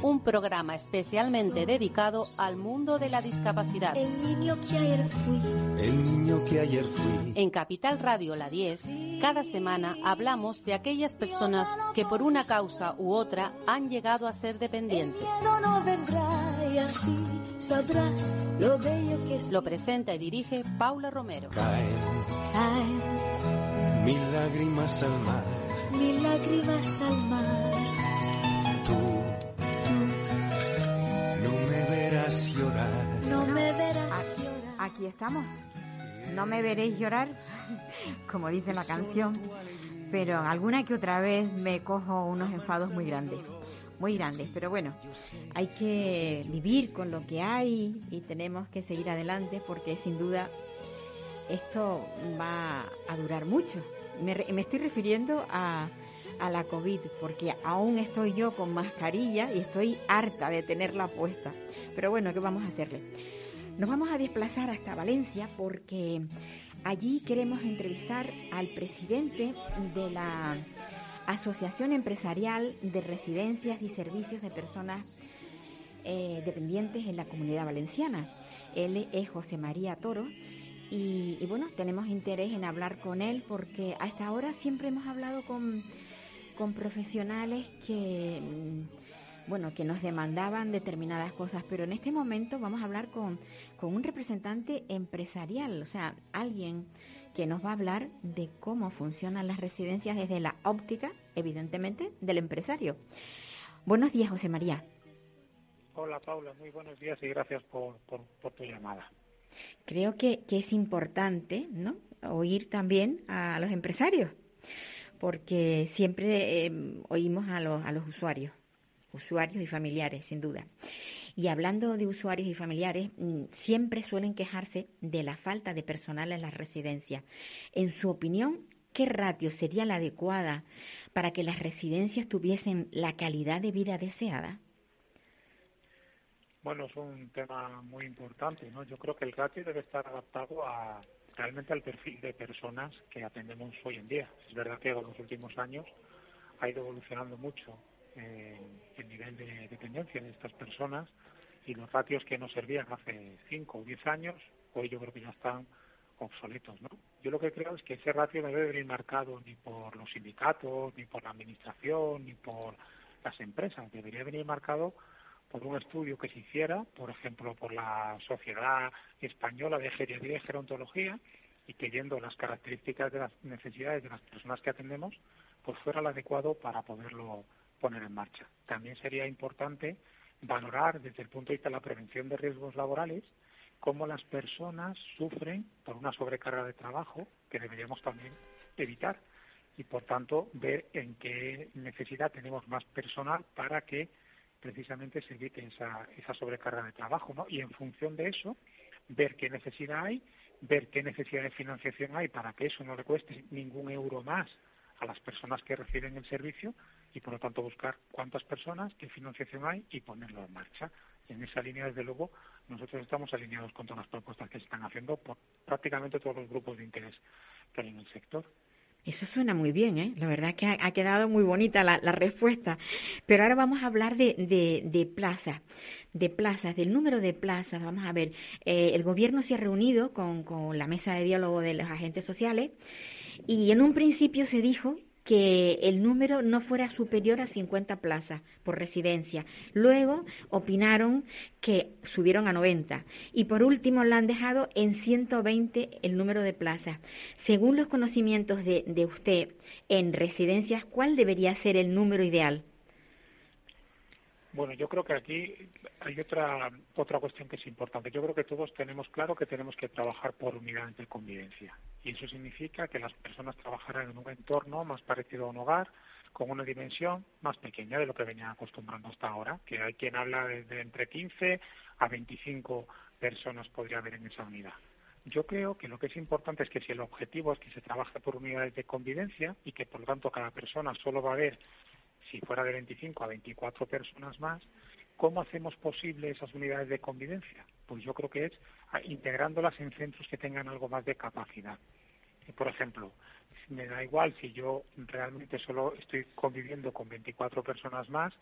Un programa especialmente dedicado al mundo de la discapacidad. El niño que ayer fui. El niño que ayer fui. En Capital Radio La 10, cada semana hablamos de aquellas personas que por una causa u otra han llegado a ser dependientes. El miedo no vendrá y así sabrás lo bello que es. Lo presenta y dirige Paula Romero. Caen Caen mil lágrimas al mar. mil lágrimas al mar. Tú, verás llorar. No me verás llorar. Aquí estamos. No me veréis llorar, como dice la canción, pero alguna que otra vez me cojo unos enfados muy grandes, muy grandes. Pero bueno, hay que vivir con lo que hay y tenemos que seguir adelante porque sin duda esto va a durar mucho. Me, re- me estoy refiriendo a, a la COVID porque aún estoy yo con mascarilla y estoy harta de tenerla puesta. Pero bueno, ¿qué vamos a hacerle? Nos vamos a desplazar hasta Valencia porque allí queremos entrevistar al presidente de la Asociación Empresarial de Residencias y Servicios de Personas eh, Dependientes en la Comunidad Valenciana. Él es José María Toro y, y bueno, tenemos interés en hablar con él porque hasta ahora siempre hemos hablado con, con profesionales que, bueno, que nos demandaban determinadas cosas, pero en este momento vamos a hablar con, con un representante empresarial, o sea, alguien que nos va a hablar de cómo funcionan las residencias desde la óptica, evidentemente, del empresario. Buenos días, José María. Hola Paula, muy buenos días y gracias por, por, por tu llamada. Creo que, que es importante, ¿no? Oír también a los empresarios, porque siempre eh, oímos a los, a los usuarios, usuarios y familiares, sin duda. Y hablando de usuarios y familiares, mm, siempre suelen quejarse de la falta de personal en las residencias. En su opinión, ¿qué ratio sería la adecuada para que las residencias tuviesen la calidad de vida deseada? Bueno, es un tema muy importante, ¿no? Yo creo que el ratio debe estar adaptado a realmente al perfil de personas que atendemos hoy en día. Es verdad que en los últimos años ha ido evolucionando mucho eh, el nivel de dependencia de estas personas y los ratios que nos servían hace 5 o 10 años, hoy yo creo que ya están obsoletos, ¿no? Yo lo que creo es que ese ratio no debe venir marcado ni por los sindicatos, ni por la administración, ni por las empresas. Debería venir marcado por un estudio que se hiciera, por ejemplo, por la Sociedad Española de Geriatría y Gerontología, y que viendo las características de las necesidades de las personas que atendemos, pues fuera el adecuado para poderlo poner en marcha. También sería importante valorar desde el punto de vista de la prevención de riesgos laborales cómo las personas sufren por una sobrecarga de trabajo que deberíamos también evitar y por tanto ver en qué necesidad tenemos más personal para que precisamente se evite esa, sobrecarga de trabajo, ¿no? Y en función de eso, ver qué necesidad hay, ver qué necesidad de financiación hay para que eso no le cueste ningún euro más a las personas que reciben el servicio y por lo tanto buscar cuántas personas, qué financiación hay y ponerlo en marcha. Y en esa línea, desde luego, nosotros estamos alineados con todas las propuestas que se están haciendo por prácticamente todos los grupos de interés que hay en el sector. Eso suena muy bien, ¿eh? La verdad que ha, quedado muy bonita la, respuesta. Pero ahora vamos a hablar de, de, de, plazas, de plazas, del número de plazas. Vamos a ver, eh, el gobierno se ha reunido con, con la mesa de diálogo de los agentes sociales y en un principio se dijo que el número no fuera superior a 50 plazas por residencia. Luego opinaron que subieron a 90 y por último la han dejado en 120 el número de plazas. Según los conocimientos de, de usted en residencias, ¿cuál debería ser el número ideal? Bueno, yo creo que aquí hay otra otra cuestión que es importante. Yo creo que todos tenemos claro que tenemos que trabajar por unidades de convivencia. Y eso significa que las personas trabajarán en un entorno más parecido a un hogar, con una dimensión más pequeña de lo que venían acostumbrando hasta ahora, que hay quien habla de, de entre 15 a 25 personas podría haber en esa unidad. Yo creo que lo que es importante es que si el objetivo es que se trabaje por unidades de convivencia y que por lo tanto cada persona solo va a haber, si fuera de 25 a 24 personas más, ¿cómo hacemos posible esas unidades de convivencia? Pues yo creo que es integrándolas en centros que tengan algo más de capacidad. Por ejemplo, me da igual si yo realmente solo estoy conviviendo con 24 personas más,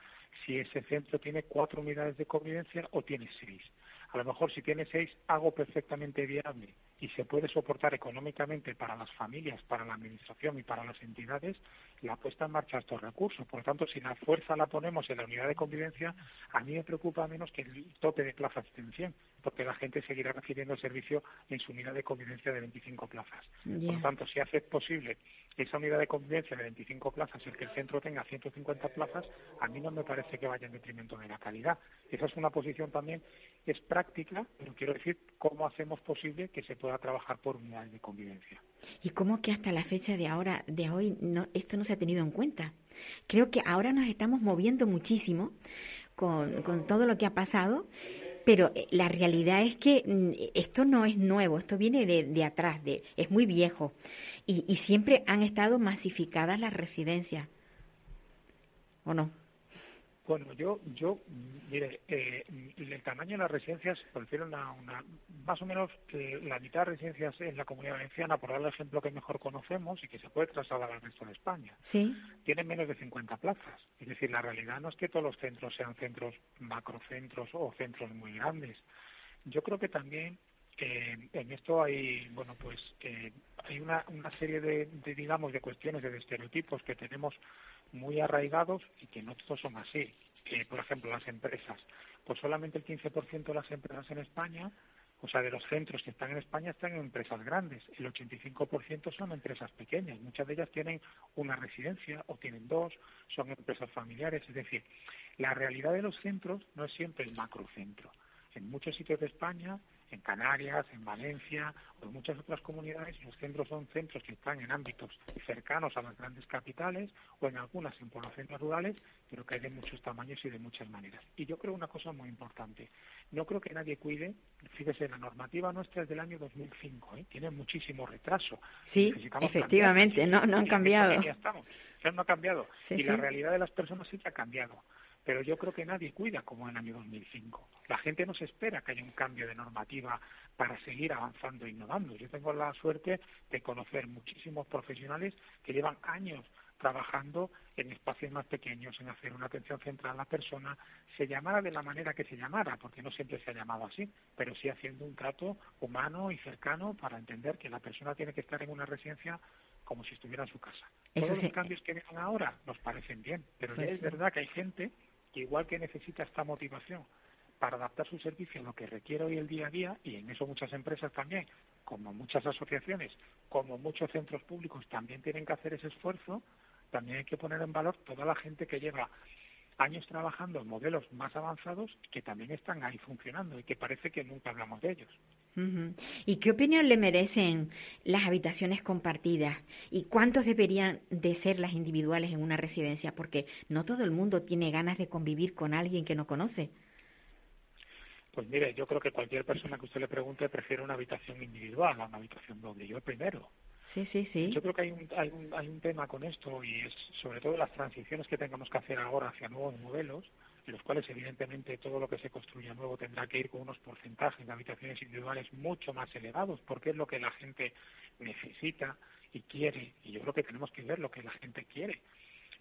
si ese centro tiene cuatro unidades de convivencia o tiene seis. A lo mejor si tiene seis hago perfectamente viable y se puede soportar económicamente para las familias, para la administración y para las entidades la puesta en marcha de estos recursos. Por lo tanto, si la fuerza la ponemos en la unidad de convivencia, a mí me preocupa menos que el tope de plazas en 100, porque la gente seguirá recibiendo el servicio en su unidad de convivencia de 25 plazas. Por lo tanto, si hace posible esa unidad de convivencia de 25 plazas, el que el centro tenga 150 plazas, a mí no me parece que vaya en detrimento de la calidad. Esa es una posición también, es práctica, pero quiero decir cómo hacemos posible que se pueda trabajar por unidades de convivencia. ¿Y cómo que hasta la fecha de ahora, de hoy, no, esto no se ha tenido en cuenta? Creo que ahora nos estamos moviendo muchísimo con, todo lo que ha pasado pero eh, la realidad es que mm, esto no es nuevo, esto viene de, de atrás, de, es muy viejo y siempre han estado masificadas las residencias, ¿o no? Bueno, yo, yo mire, eh, el tamaño de las residencias se refiere a una, más o menos eh, la mitad de residencias en la comunidad valenciana, por dar el ejemplo que mejor conocemos y que se puede trasladar al resto de España, ¿Sí? tienen menos de 50 plazas. Es decir, la realidad no es que todos los centros sean centros macrocentros o centros muy grandes. Yo creo que también eh, en esto hay, bueno, pues eh, hay una, una serie de, de, digamos, de cuestiones, de estereotipos que tenemos muy arraigados y que no todos son así. Eh, por ejemplo, las empresas. Pues solamente el 15% de las empresas en España, o sea, de los centros que están en España, están en empresas grandes. El 85% son empresas pequeñas. Muchas de ellas tienen una residencia o tienen dos, son empresas familiares. Es decir, la realidad de los centros no es siempre el macrocentro. En muchos sitios de España en Canarias, en Valencia o en muchas otras comunidades, los centros son centros que están en ámbitos cercanos a las grandes capitales o en algunas en poblaciones rurales, pero que hay de muchos tamaños y de muchas maneras. Y yo creo una cosa muy importante. No creo que nadie cuide, fíjese, la normativa nuestra es del año 2005, ¿eh? tiene muchísimo retraso. Sí, efectivamente, no, no han cambiado. Ya estamos, ya no ha cambiado. Sí, y sí. la realidad de las personas sí que ha cambiado pero yo creo que nadie cuida como en el año 2005. La gente no se espera que haya un cambio de normativa para seguir avanzando e innovando. Yo tengo la suerte de conocer muchísimos profesionales que llevan años trabajando en espacios más pequeños, en hacer una atención central a la persona, se llamara de la manera que se llamara, porque no siempre se ha llamado así, pero sí haciendo un trato humano y cercano para entender que la persona tiene que estar en una residencia como si estuviera en su casa. Eso Todos sí. los cambios que vienen ahora nos parecen bien, pero Pues ya es sí. verdad que hay gente igual que necesita esta motivación para adaptar su servicio a lo que requiere hoy el día a día, y en eso muchas empresas también, como muchas asociaciones, como muchos centros públicos también tienen que hacer ese esfuerzo, también hay que poner en valor toda la gente que lleva años trabajando en modelos más avanzados que también están ahí funcionando y que parece que nunca hablamos de ellos. ¿Y qué opinión le merecen las habitaciones compartidas? ¿Y cuántos deberían de ser las individuales en una residencia? Porque no todo el mundo tiene ganas de convivir con alguien que no conoce. Pues mire, yo creo que cualquier persona que usted le pregunte prefiere una habitación individual a una habitación doble. Yo el primero. Sí, sí, sí. Yo creo que hay un, hay, un, hay un tema con esto y es sobre todo las transiciones que tengamos que hacer ahora hacia nuevos modelos, en los cuales evidentemente todo lo que se construya nuevo tendrá que ir con unos porcentajes de habitaciones individuales mucho más elevados, porque es lo que la gente necesita y quiere, y yo creo que tenemos que ver lo que la gente quiere.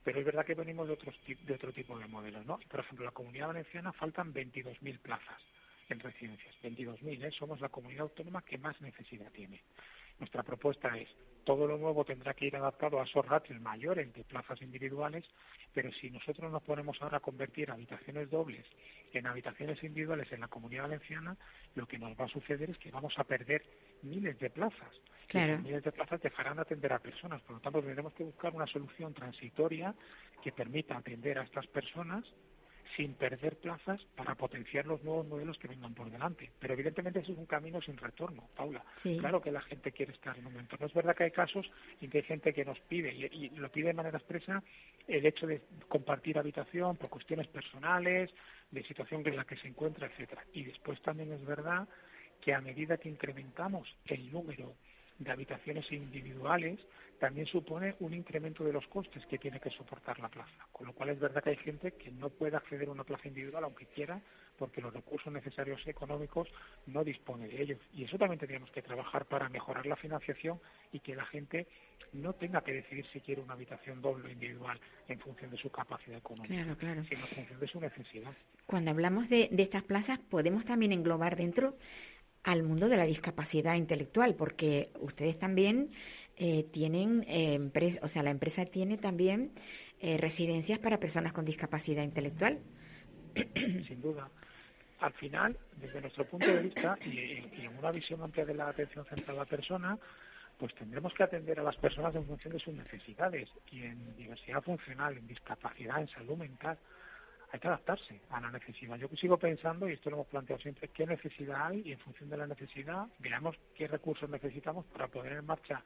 Pero es verdad que venimos de, otros, de otro tipo de modelos, ¿no? Por ejemplo, en la Comunidad Valenciana faltan 22.000 plazas en residencias, 22.000, ¿eh? somos la comunidad autónoma que más necesidad tiene. Nuestra propuesta es, todo lo nuevo tendrá que ir adaptado a esos ratios mayores de plazas individuales, pero si nosotros nos ponemos ahora a convertir habitaciones dobles en habitaciones individuales en la comunidad valenciana, lo que nos va a suceder es que vamos a perder miles de plazas. Claro. Miles de plazas dejarán de atender a personas. Por lo tanto, tendremos que buscar una solución transitoria que permita atender a estas personas sin perder plazas para potenciar los nuevos modelos que vengan por delante. Pero evidentemente eso es un camino sin retorno, Paula. Sí. Claro que la gente quiere estar en un entorno. Es verdad que hay casos en que hay gente que nos pide, y, y lo pide de manera expresa, el hecho de compartir habitación por cuestiones personales, de situación en la que se encuentra, etcétera. Y después también es verdad que a medida que incrementamos el número de habitaciones individuales, también supone un incremento de los costes que tiene que soportar la plaza. Con lo cual es verdad que hay gente que no puede acceder a una plaza individual aunque quiera, porque los recursos necesarios económicos no dispone de ellos. Y eso también tendríamos que trabajar para mejorar la financiación y que la gente no tenga que decidir si quiere una habitación doble o individual en función de su capacidad económica, sino en función de su necesidad. Cuando hablamos de, de estas plazas, podemos también englobar dentro al mundo de la discapacidad intelectual, porque ustedes también eh, tienen, eh, o sea, la empresa tiene también eh, residencias para personas con discapacidad intelectual. Sin duda. Al final, desde nuestro punto de vista y, en una visión amplia de la atención central a la persona, pues tendremos que atender a las personas en función de sus necesidades y en diversidad funcional, en discapacidad, en salud mental hay que adaptarse a la necesidad. Yo sigo pensando, y esto lo hemos planteado siempre, qué necesidad hay y en función de la necesidad veamos qué recursos necesitamos para poner en marcha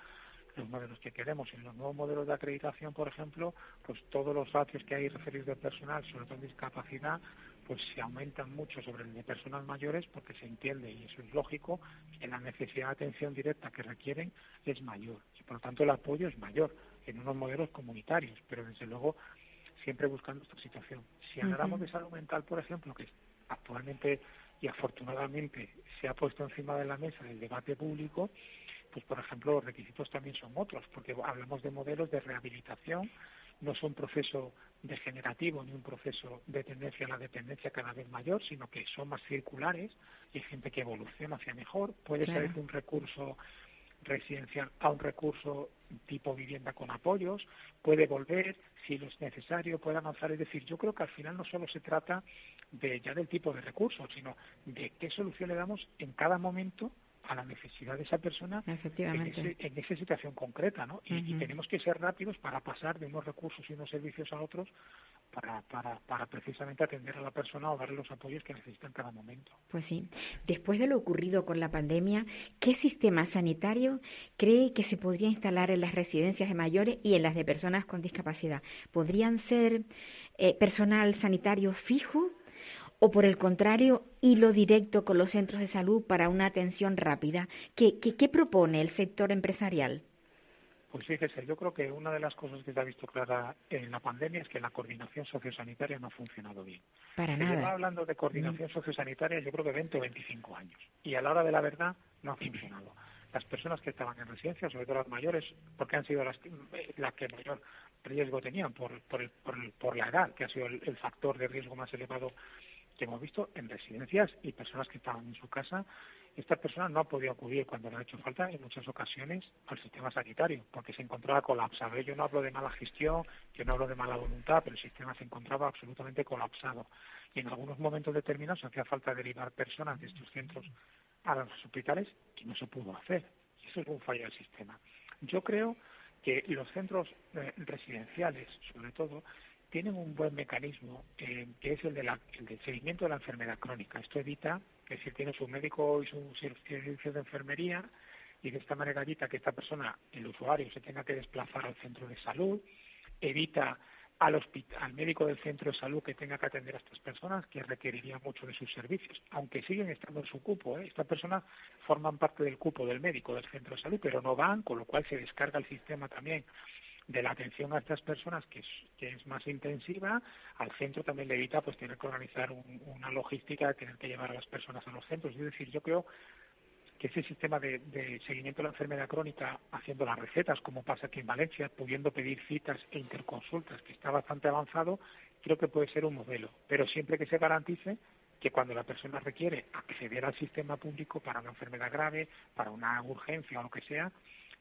los modelos que queremos. En los nuevos modelos de acreditación, por ejemplo, pues todos los ratios que hay referidos de personal, sobre todo en discapacidad, pues se aumentan mucho sobre el de personas mayores porque se entiende, y eso es lógico, que la necesidad de atención directa que requieren es mayor y por lo tanto el apoyo es mayor en unos modelos comunitarios, pero desde luego siempre buscando esta situación. Si hablamos de salud mental, por ejemplo, que actualmente y afortunadamente se ha puesto encima de la mesa del debate público, pues por ejemplo los requisitos también son otros, porque hablamos de modelos de rehabilitación, no es un proceso degenerativo ni un proceso de tendencia a la dependencia cada vez mayor, sino que son más circulares y hay gente que evoluciona hacia mejor. Puede ser un recurso residencial a un recurso tipo vivienda con apoyos, puede volver si lo es necesario, puede avanzar. Es decir, yo creo que al final no solo se trata de ya del tipo de recurso, sino de qué solución le damos en cada momento a la necesidad de esa persona en, esa situación concreta, ¿no? y, tenemos que ser rápidos para pasar de unos recursos y unos servicios a otros para, para, para precisamente atender a la persona o darle los apoyos que necesita en cada momento. Pues sí. Después de lo ocurrido con la pandemia, ¿qué sistema sanitario cree que se podría instalar en las residencias de mayores y en las de personas con discapacidad? ¿Podrían ser eh, personal sanitario fijo? O por el contrario, hilo directo con los centros de salud para una atención rápida. ¿Qué, qué, propone el sector empresarial? Pues fíjese, yo creo que una de las cosas que se ha visto clara en la pandemia es que la coordinación sociosanitaria no ha funcionado bien. Para se nada. hablando de coordinación sociosanitaria yo creo que 20 o 25 años. Y a la hora de la verdad no ha funcionado. Las personas que estaban en residencia, sobre todo las mayores, porque han sido las, las que mayor riesgo tenían por, por, por, la edad, que ha sido el factor de riesgo más elevado que hemos visto en residencias y personas que estaban en su casa. Esta persona no ha podido acudir cuando le ha hecho falta en muchas ocasiones al sistema sanitario porque se encontraba colapsado. Yo no hablo de mala gestión, yo no hablo de mala voluntad, pero el sistema se encontraba absolutamente colapsado. Y en algunos momentos determinados hacía falta derivar personas de estos centros a los hospitales y no se pudo hacer. Eso es un fallo del sistema. Yo creo que los centros eh, residenciales, sobre todo, tienen un buen mecanismo eh, que es el, de del seguimiento de la enfermedad crónica. Esto evita que si tiene su médico y su servicio de enfermería y de esta manera evita que esta persona, el usuario, se tenga que desplazar al centro de salud, evita al, hospital, al médico del centro de salud que tenga que atender a estas personas que requeriría mucho de sus servicios, aunque siguen estando en su cupo. ¿eh? Estas personas forman parte del cupo del médico del centro de salud, pero no van, con lo cual se descarga el sistema también de la atención a estas personas que es, que es más intensiva, al centro también le evita pues tener que organizar una logística tener que llevar a las personas a los centros. Es decir, yo creo que ese sistema de, de, seguimiento de la enfermedad crónica, haciendo las recetas, como pasa aquí en Valencia, pudiendo pedir citas e interconsultas, que está bastante avanzado, creo que puede ser un modelo, pero siempre que se garantice que cuando la persona requiere acceder al sistema público para una enfermedad grave, para una urgencia o lo que sea,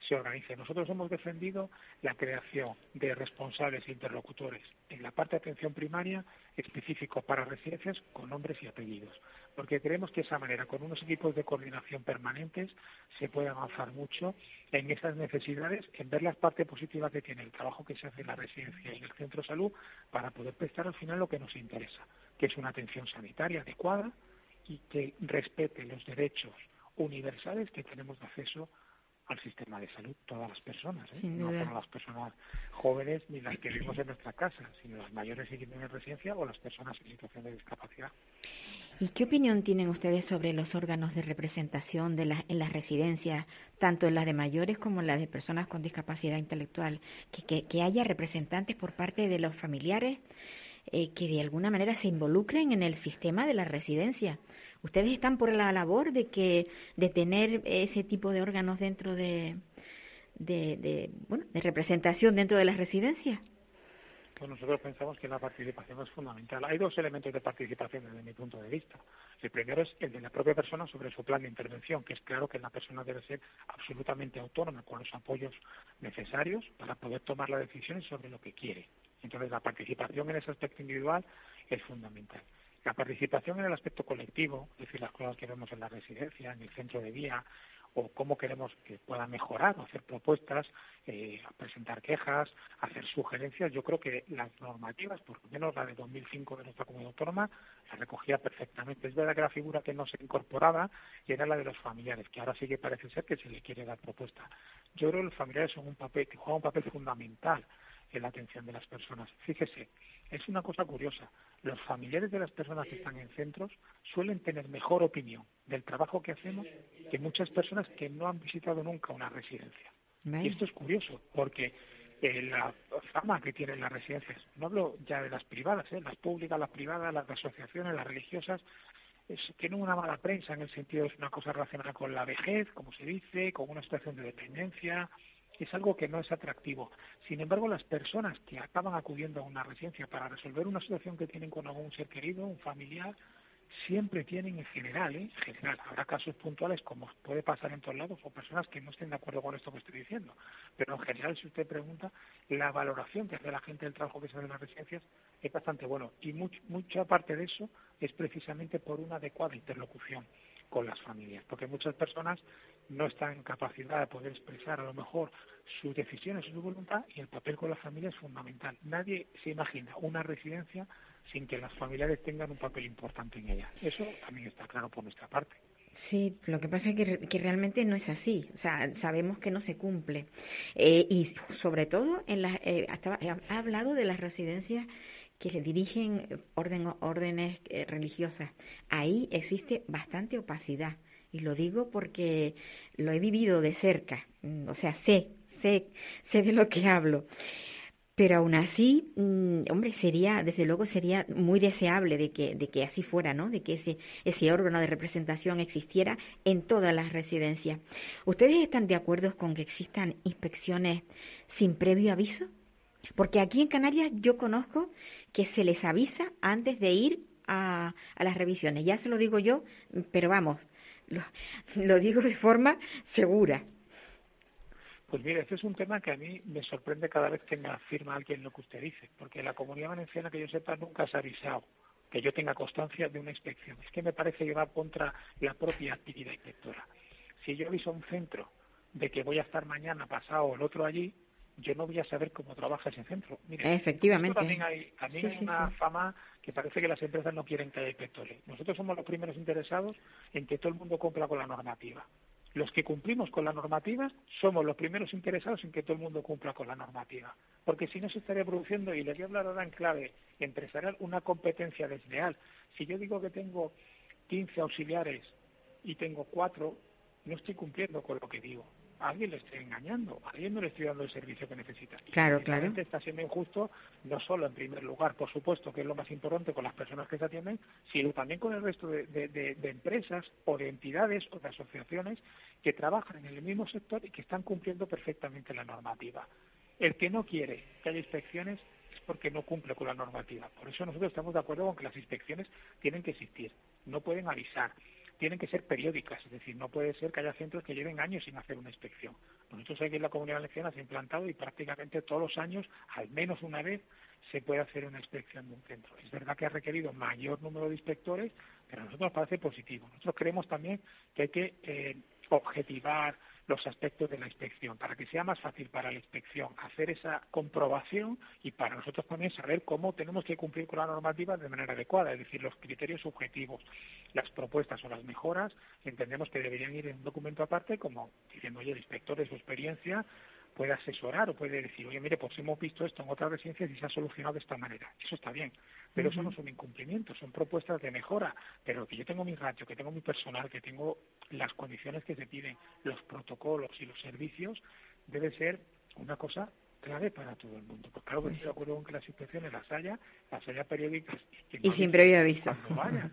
se organice. Nosotros hemos defendido la creación de responsables e interlocutores en la parte de atención primaria específico para residencias con nombres y apellidos, porque creemos que de esa manera, con unos equipos de coordinación permanentes, se puede avanzar mucho en esas necesidades, en ver la parte positiva que tiene el trabajo que se hace en la residencia y en el centro de salud para poder prestar al final lo que nos interesa, que es una atención sanitaria adecuada y que respete los derechos universales que tenemos de acceso al sistema de salud todas las personas, ¿eh? No solo las personas jóvenes ni las que vivimos en nuestra casa, sino las mayores que viven en residencia o las personas en situación de discapacidad. ¿Y qué opinión tienen ustedes sobre los órganos de representación de las en las residencias, tanto en las de mayores como en las de personas con discapacidad intelectual? Que, que, que haya representantes por parte de los familiares eh, que de alguna manera se involucren en el sistema de la residencia. ¿Ustedes están por la labor de que de tener ese tipo de órganos dentro de, de, de, bueno, de representación dentro de las residencias? Pues nosotros pensamos que la participación es fundamental. Hay dos elementos de participación desde mi punto de vista. El primero es el de la propia persona sobre su plan de intervención, que es claro que la persona debe ser absolutamente autónoma con los apoyos necesarios para poder tomar las decisiones sobre lo que quiere. Entonces, la participación en ese aspecto individual es fundamental. La participación en el aspecto colectivo, es decir, las cosas que vemos en la residencia, en el centro de día, o cómo queremos que pueda mejorar, hacer propuestas, eh, presentar quejas, hacer sugerencias. Yo creo que las normativas, por lo menos la de 2005 de nuestra comunidad autónoma, la recogía perfectamente. Es verdad que la figura que no se incorporaba era la de los familiares, que ahora sí que parece ser que se le quiere dar propuesta. Yo creo que los familiares son un papel, que juegan un papel fundamental en la atención de las personas. Fíjese, es una cosa curiosa. Los familiares de las personas que están en centros suelen tener mejor opinión del trabajo que hacemos que muchas personas que no han visitado nunca una residencia. Y esto es curioso, porque eh, la fama que tienen las residencias, no hablo ya de las privadas, ¿eh? las públicas, las privadas, las asociaciones, las religiosas, es, tienen una mala prensa en el sentido de es una cosa relacionada con la vejez, como se dice, con una situación de dependencia, es algo que no es atractivo. Sin embargo, las personas que acaban acudiendo a una residencia para resolver una situación que tienen con algún ser querido, un familiar, siempre tienen en general, ¿eh? en general, habrá casos puntuales como puede pasar en todos lados o personas que no estén de acuerdo con esto que estoy diciendo, pero en general si usted pregunta, la valoración que hace la gente del trabajo que se hace en las residencias es bastante bueno y much, mucha parte de eso es precisamente por una adecuada interlocución con las familias, porque muchas personas no están en capacidad de poder expresar a lo mejor sus decisiones su voluntad y el papel con la familia es fundamental. Nadie se imagina una residencia sin que las familiares tengan un papel importante en ella. Eso también está claro por nuestra parte. Sí, lo que pasa es que, que, realmente no es así. O sea, sabemos que no se cumple. Eh, y sobre todo, en eh, hasta, ha hablado de las residencias que le dirigen orden, órdenes eh, religiosas. Ahí existe bastante opacidad. Y lo digo porque lo he vivido de cerca. O sea, sé, sé, sé de lo que hablo. Pero aún así, mmm, hombre, sería, desde luego, sería muy deseable de que, de que así fuera, ¿no? De que ese, ese órgano de representación existiera en todas las residencias. ¿Ustedes están de acuerdo con que existan inspecciones sin previo aviso? Porque aquí en Canarias yo conozco que se les avisa antes de ir a, a las revisiones. Ya se lo digo yo, pero vamos, lo, digo de forma segura. Pues mire, este es un tema que a mí me sorprende cada vez que me afirma alguien lo que usted dice, porque la comunidad valenciana, que yo sepa, nunca se ha avisado que yo tenga constancia de una inspección. Es que me parece que va contra la propia actividad inspectora. Si yo aviso a un centro de que voy a estar mañana, pasado o el otro allí, yo no voy a saber cómo trabaja ese centro. Mire, Efectivamente. También hay, también sí, hay una sí, fama que parece que las empresas no quieren que haya inspectores. Nosotros somos los primeros interesados en que todo el mundo cumpla con la normativa. Los que cumplimos con la normativa somos los primeros interesados en que todo el mundo cumpla con la normativa. Porque si no se estaría produciendo, y le voy a hablar ahora en clave empresarial, una competencia desleal. Si yo digo que tengo 15 auxiliares y tengo cuatro, no estoy cumpliendo con lo que digo. Alguien le estoy engañando, a alguien no le estoy dando el servicio que necesita. Claro, claro. Está siendo injusto, no solo en primer lugar, por supuesto, que es lo más importante con las personas que se atienden, sino también con el resto de, de, de, de empresas o de entidades o de asociaciones que trabajan en el mismo sector y que están cumpliendo perfectamente la normativa. El que no quiere que haya inspecciones es porque no cumple con la normativa. Por eso nosotros estamos de acuerdo con que las inspecciones tienen que existir, no pueden avisar tienen que ser periódicas, es decir, no puede ser que haya centros que lleven años sin hacer una inspección. Nosotros aquí en la Comunidad Valenciana se ha implantado y prácticamente todos los años, al menos una vez, se puede hacer una inspección de un centro. Es verdad que ha requerido mayor número de inspectores, pero a nosotros nos parece positivo. Nosotros creemos también que hay que eh, objetivar, los aspectos de la inspección, para que sea más fácil para la inspección hacer esa comprobación y para nosotros también saber cómo tenemos que cumplir con la normativa de manera adecuada, es decir, los criterios subjetivos, las propuestas o las mejoras, entendemos que deberían ir en un documento aparte, como diciendo, oye, el inspector de su experiencia puede asesorar o puede decir, oye, mire, pues hemos visto esto en otras residencias y se ha solucionado de esta manera. Eso está bien, pero eso no son incumplimientos, son propuestas de mejora. Pero que yo tengo mi ratio, que tengo mi personal, que tengo las condiciones que se piden, los protocolos y los servicios, debe ser una cosa clave para todo el mundo. Porque claro, que estoy de acuerdo con que las inspecciones las haya, las haya periódicas. Y, sin previo aviso. Vaya.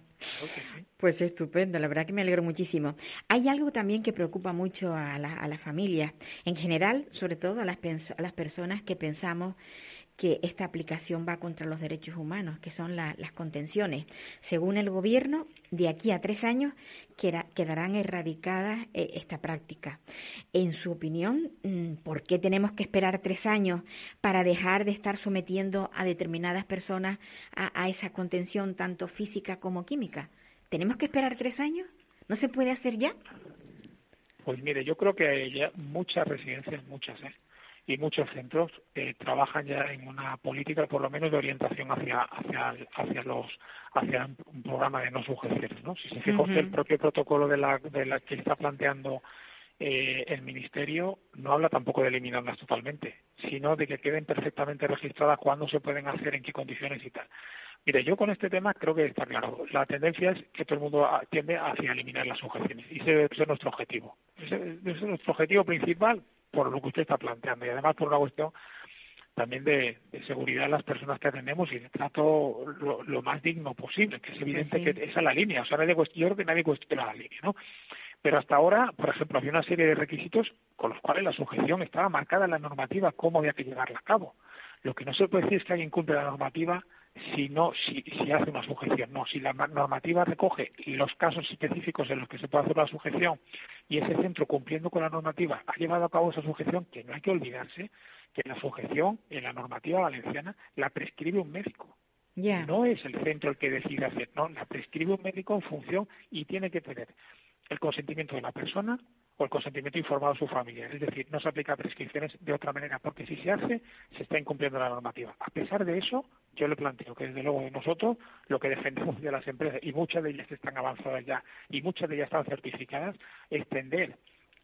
Pues estupendo, la verdad que me alegro muchísimo. Hay algo también que preocupa mucho a la, a la familia, en general, sobre todo a las, a las personas que pensamos que esta aplicación va contra los derechos humanos, que son las contenciones. Según el Gobierno, de aquí a tres años quedarán erradicadas eh, esta práctica. En su opinión, mm, ¿por qué tenemos que esperar tres años para dejar de estar sometiendo a determinadas personas a, esa contención tanto física como química? ¿Tenemos que esperar tres años? ¿No se puede hacer ya? Pues mire, yo creo que hay ya muchas residencias, muchas, ¿eh? Y muchos centros eh, trabajan ya en una política por lo menos de orientación hacia hacia hacia los hacia un programa de no sujeciones no si se fija el propio protocolo de la de la que está planteando eh, el ministerio no habla tampoco de eliminarlas totalmente sino de que queden perfectamente registradas cuándo se pueden hacer en qué condiciones y tal Mire, yo con este tema creo que está claro. La tendencia es que todo el mundo tiende hacia eliminar las sujeciones y ese debe ser nuestro objetivo. Ese, es nuestro objetivo principal por lo que usted está planteando y además por una cuestión también de, seguridad de las personas que atendemos y de trato lo, más digno posible, que es evidente que esa es la línea. O sea, nadie yo creo que nadie cuestiona la línea, ¿no? Pero hasta ahora, por ejemplo, había una serie de requisitos con los cuales la sujeción estaba marcada en la normativa, cómo había que llevarla a cabo. Lo que no se puede decir es que alguien cumple la normativa si no si, si hace una sujeción. No, si la normativa recoge los casos específicos en los que se puede hacer la sujeción y ese centro cumpliendo con la normativa ha llevado a cabo esa sujeción, que no hay que olvidarse que la sujeción en la normativa valenciana la prescribe un médico. No es el centro el que decide hacer, no, la prescribe un médico en función y tiene que tener el consentimiento de la persona o el consentimiento informado de su familia. Es decir, no se aplica prescripciones de otra manera, porque si se hace, se está incumpliendo la normativa. A pesar de eso, yo le planteo que desde luego nosotros lo que defendemos de las empresas, y muchas de ellas están avanzadas ya, y muchas de ellas están certificadas, es tender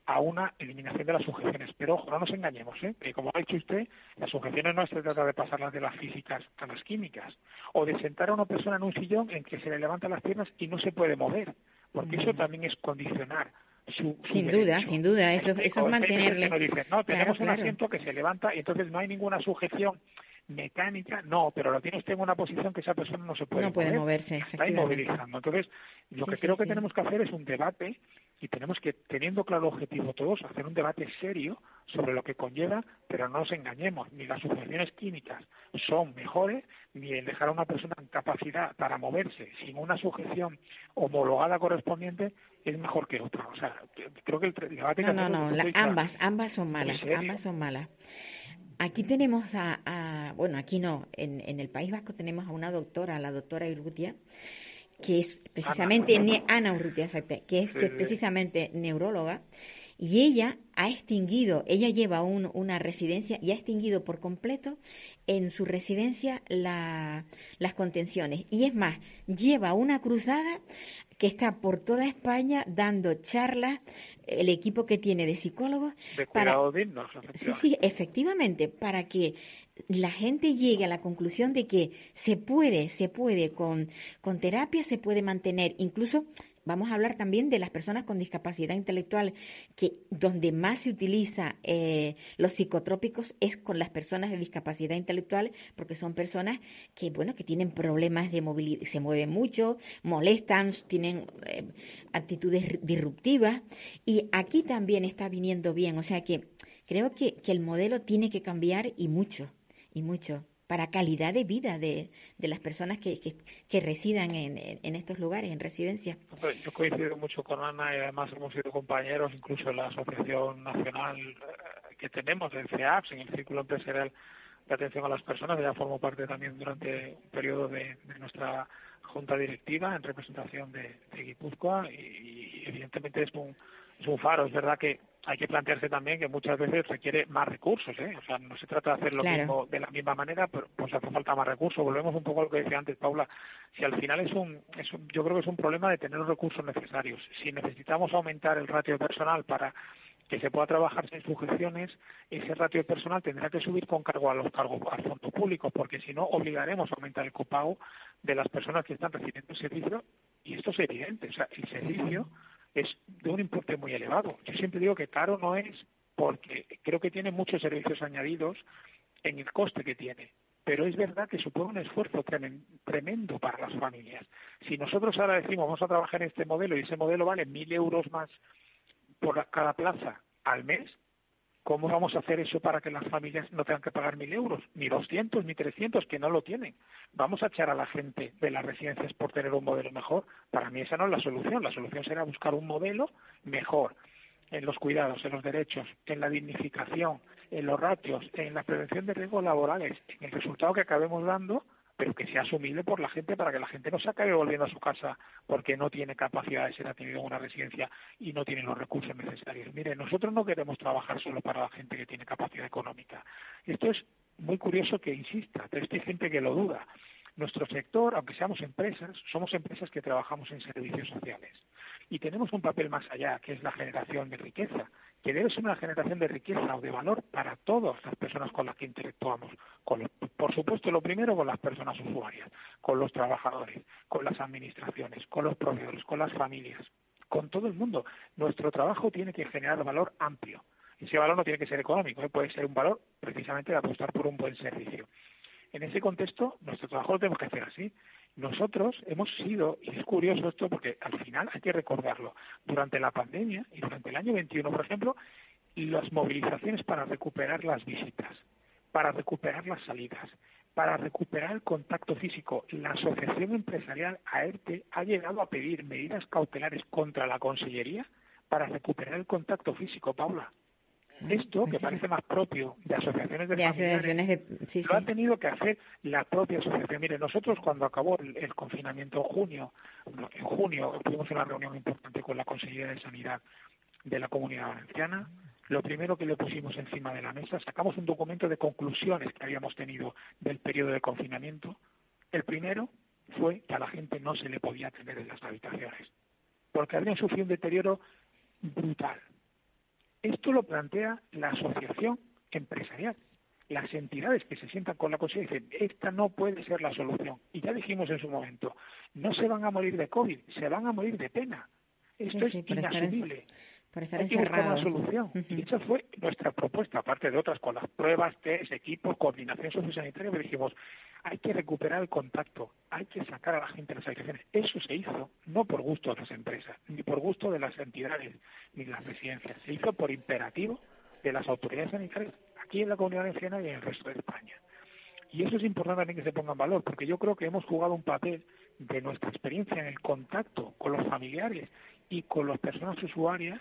a una eliminación de las sujeciones. Pero ojo, no nos engañemos, ¿eh? que como ha dicho usted, las sujeciones no se trata de pasarlas de las físicas a las químicas, o de sentar a una persona en un sillón en que se le levantan las piernas y no se puede mover, porque eso también es condicionar sin duda, sin duda, eso, eso es mantenerle. no, tenemos un asiento que se levanta y entonces no hay ninguna sujeción mecánica, no, pero lo tiene usted en una posición que esa persona no se puede No puede moverse, está inmovilizando. Entonces, lo que creo que tenemos que hacer es un debate y tenemos que, teniendo claro el objetivo todos, hacer un debate serio sobre lo que conlleva, pero no nos engañemos, ni las sujeciones químicas son mejores, ni el dejar a una persona en capacidad para moverse sin una sujeción homologada correspondiente es mejor que otra. O sea, creo que el debate no, no, no, ambas, ambas son malas, ambas son malas. Aquí tenemos a, bueno, aquí no, en, en, el País Vasco tenemos a una doctora, la doctora Irrutia, que es precisamente Ana, Urrutia, que es precisamente neuróloga, y ella ha extinguido, ella lleva un, una residencia y ha extinguido por completo en su residencia la, las contenciones. Y es más, lleva una cruzada que está por toda España dando charlas, el equipo que tiene de psicólogos. para, sí, sí, efectivamente, para que la gente llegue a la conclusión de que se puede, se puede, con, con terapia se puede mantener, incluso Vamos a hablar también de las personas con discapacidad intelectual, que donde más se utiliza eh, los psicotrópicos es con las personas de discapacidad intelectual, porque son personas que, bueno, que tienen problemas de movilidad, se mueven mucho, molestan, tienen eh, actitudes disruptivas, y aquí también está viniendo bien, o sea que creo que, que el modelo tiene que cambiar y mucho, y mucho para calidad de vida de, de las personas que, que, residan en, en, estos lugares, en residencia. Yo coincido mucho con Ana y además hemos sido compañeros, incluso en la Asociación Nacional eh, que tenemos, del CEAPS, en el Círculo Empresarial de Atención a las Personas, ya formo parte también durante un periodo de, nuestra junta directiva en representación de, de Guipúzcoa y, evidentemente es un, es un faro. Es verdad que hay que plantearse también que muchas veces requiere más recursos, ¿eh? O sea, no se trata de hacer lo mismo de la misma manera, pero pues hace falta más recursos. Volvemos un poco a lo que decía antes Paula. Si al final es un, es un yo creo que es un problema de tener los recursos necesarios. Si necesitamos aumentar el ratio personal para que se pueda trabajar sin sujeciones, ese ratio personal tendrá que subir con cargo a los cargos al fondo público, porque si no obligaremos a aumentar el copago de las personas que están recibiendo el servicio y esto es evidente, o sea, el servicio es de un importe muy elevado. Yo siempre digo que caro no es porque creo que tiene muchos servicios añadidos en el coste que tiene. Pero es verdad que supone un esfuerzo tremendo para las familias. Si nosotros ahora decimos vamos a trabajar en este modelo y ese modelo vale mil euros más por cada plaza al mes, ¿cómo vamos a hacer eso para que las familias no tengan que pagar mil euros, ni doscientos, ni trescientos, que no lo tienen? ¿Vamos a echar a la gente de las residencias por tener un modelo mejor? Para mí esa no es la solución. La solución será buscar un modelo mejor en los cuidados, en los derechos, en la dignificación, en los ratios, en la prevención de riesgos laborales, en el resultado que acabemos dando pero que sea asumible por la gente para que la gente no se acabe volviendo a su casa porque no tiene capacidad de ser atendido en una residencia y no tiene los recursos necesarios. Mire, nosotros no queremos trabajar solo para la gente que tiene capacidad económica. Esto es muy curioso que insista, pero hay gente que lo duda. Nuestro sector, aunque seamos empresas, somos empresas que trabajamos en servicios sociales y tenemos un papel más allá, que es la generación de riqueza, que debe ser una generación de riqueza o de valor para todas las personas con las que interactuamos. por supuesto, lo primero con las personas usuarias, con los trabajadores, con las administraciones, con los proveedores, con las familias, con todo el mundo. Nuestro trabajo tiene que generar valor amplio. Ese valor no tiene que ser económico, ¿eh? puede ser un valor precisamente de apostar por un buen servicio. En ese contexto, nuestro trabajo lo tenemos que hacer así. Nosotros hemos sido, y es curioso esto porque al final hay que recordarlo, durante la pandemia y durante el año 21, por ejemplo, las movilizaciones para recuperar las visitas, para recuperar las salidas, para recuperar el contacto físico. La Asociación Empresarial AERTE ha llegado a pedir medidas cautelares contra la Consellería para recuperar el contacto físico, Paula. Esto, que parece más propio de asociaciones de, de lo ha tenido que hacer la propia asociación. Mire, nosotros cuando acabó el, confinamiento en junio, en junio tuvimos una reunión importante con la Consejería de Sanidad de la Comunidad Valenciana. Lo primero que le pusimos encima de la mesa, sacamos un documento de conclusiones que habíamos tenido del periodo de confinamiento. El primero fue que a la gente no se le podía atender en las habitaciones, porque habían sufrido un deterioro brutal esto lo plantea la asociación empresarial. Las entidades que se sientan con la cosa dicen, esta no puede ser la solución. Y ya dijimos en su momento, no se van a morir de COVID, se van a morir de pena. Esto es inasumible. Hay que buscar una solución. Y esa fue nuestra propuesta, aparte de otras, con las pruebas, test, equipos, coordinación sociosanitaria, que dijimos, hay que recuperar el contacto, hay que sacar a la gente de las habitaciones. Eso se hizo no por gusto de las empresas, ni por gusto de las entidades, ni de las residencias. Se hizo por imperativo de las autoridades sanitarias aquí en la Comunidad Valenciana y en el resto de España. Y eso es importante también que se ponga en valor, porque yo creo que hemos jugado un papel de nuestra experiencia en el contacto con los familiares y con las personas usuarias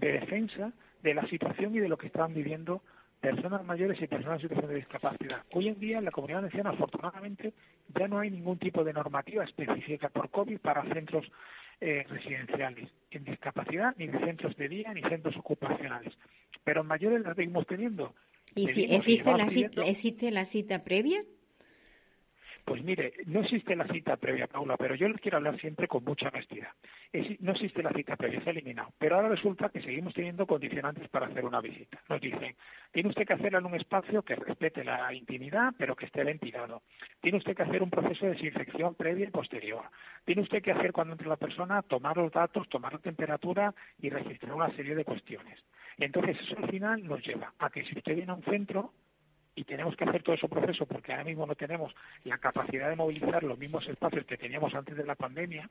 de defensa de la situación y de lo que estaban viviendo personas mayores y personas en situación de discapacidad. Hoy en día en la comunidad valenciana, afortunadamente, ya no hay ningún tipo de normativa específica por COVID para centros eh, residenciales en discapacidad, ni de centros de día, ni centros ocupacionales. Pero en mayores las seguimos teniendo. ¿Y si existe la, cita, existe la cita previa? Pues mire, no existe la cita previa, Paula, pero yo les quiero hablar siempre con mucha honestidad. No existe la cita previa, se ha eliminado. Pero ahora resulta que seguimos teniendo condicionantes para hacer una visita. Nos dicen, tiene usted que hacerla en un espacio que respete la intimidad, pero que esté ventilado. Tiene usted que hacer un proceso de desinfección previa y posterior. Tiene usted que hacer cuando entre la persona, tomar los datos, tomar la temperatura y registrar una serie de cuestiones. Entonces, eso al final nos lleva a que si usted viene a un centro, y tenemos que hacer todo ese proceso porque ahora mismo no tenemos la capacidad de movilizar los mismos espacios que teníamos antes de la pandemia,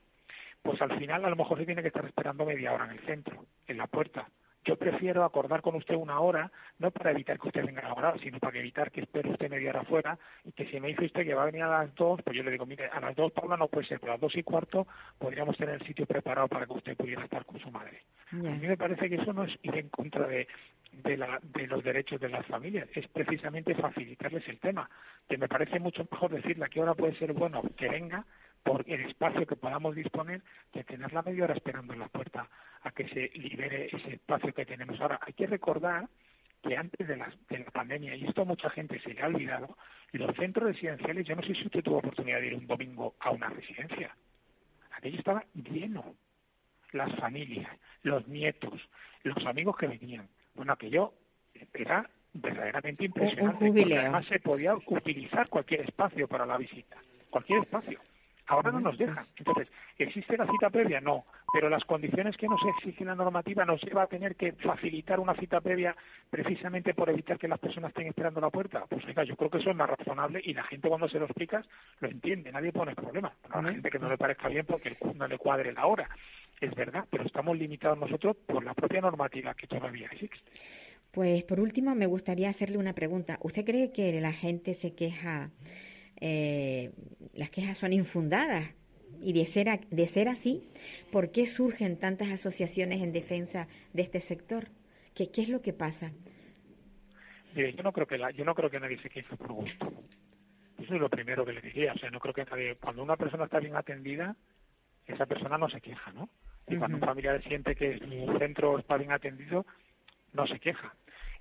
pues al final a lo mejor se tiene que estar esperando media hora en el centro, en la puerta. Yo prefiero acordar con usted una hora, no para evitar que usted venga a la hora, sino para evitar que espere usted media hora afuera y que si me dice usted que va a venir a las dos, pues yo le digo, mire, a las dos, Paula, no puede ser, pero a las dos y cuarto podríamos tener el sitio preparado para que usted pudiera estar con su madre. A mí me parece que eso no es ir en contra de, de, la, de los derechos de las familias, es precisamente facilitarles el tema, que me parece mucho mejor decirle a qué hora puede ser bueno que venga, por el espacio que podamos disponer de tener la media hora esperando en la puerta a que se libere ese espacio que tenemos ahora. Hay que recordar que antes de la, de la pandemia, y esto mucha gente se le ha olvidado, los centros residenciales, yo no sé si usted tuvo oportunidad de ir un domingo a una residencia, aquello estaba lleno, las familias, los nietos, los amigos que venían. Bueno, aquello era verdaderamente impresionante, porque además se podía utilizar cualquier espacio para la visita, cualquier espacio. Ahora no nos dejan. Entonces, ¿existe la cita previa? No. Pero las condiciones que nos exige la normativa nos lleva a tener que facilitar una cita previa precisamente por evitar que las personas estén esperando la puerta. Pues oiga, yo creo que eso es más razonable y la gente cuando se lo explicas lo entiende, nadie pone problema. a la gente que no le parezca bien porque no le cuadre la hora. Es verdad, pero estamos limitados nosotros por la propia normativa que todavía existe. Pues por último, me gustaría hacerle una pregunta. ¿Usted cree que la gente se queja? eh, las quejas son infundadas. Y de ser, de ser así, ¿por qué surgen tantas asociaciones en defensa de este sector? ¿Qué, qué es lo que pasa? Mire, yo no creo que la, yo no creo que nadie se queje por gusto. Eso es lo primero que le diría. O sea, no creo que nadie, cuando una persona está bien atendida, esa persona no se queja, ¿no? Y cuando un familiar siente que su centro está bien atendido, no se queja.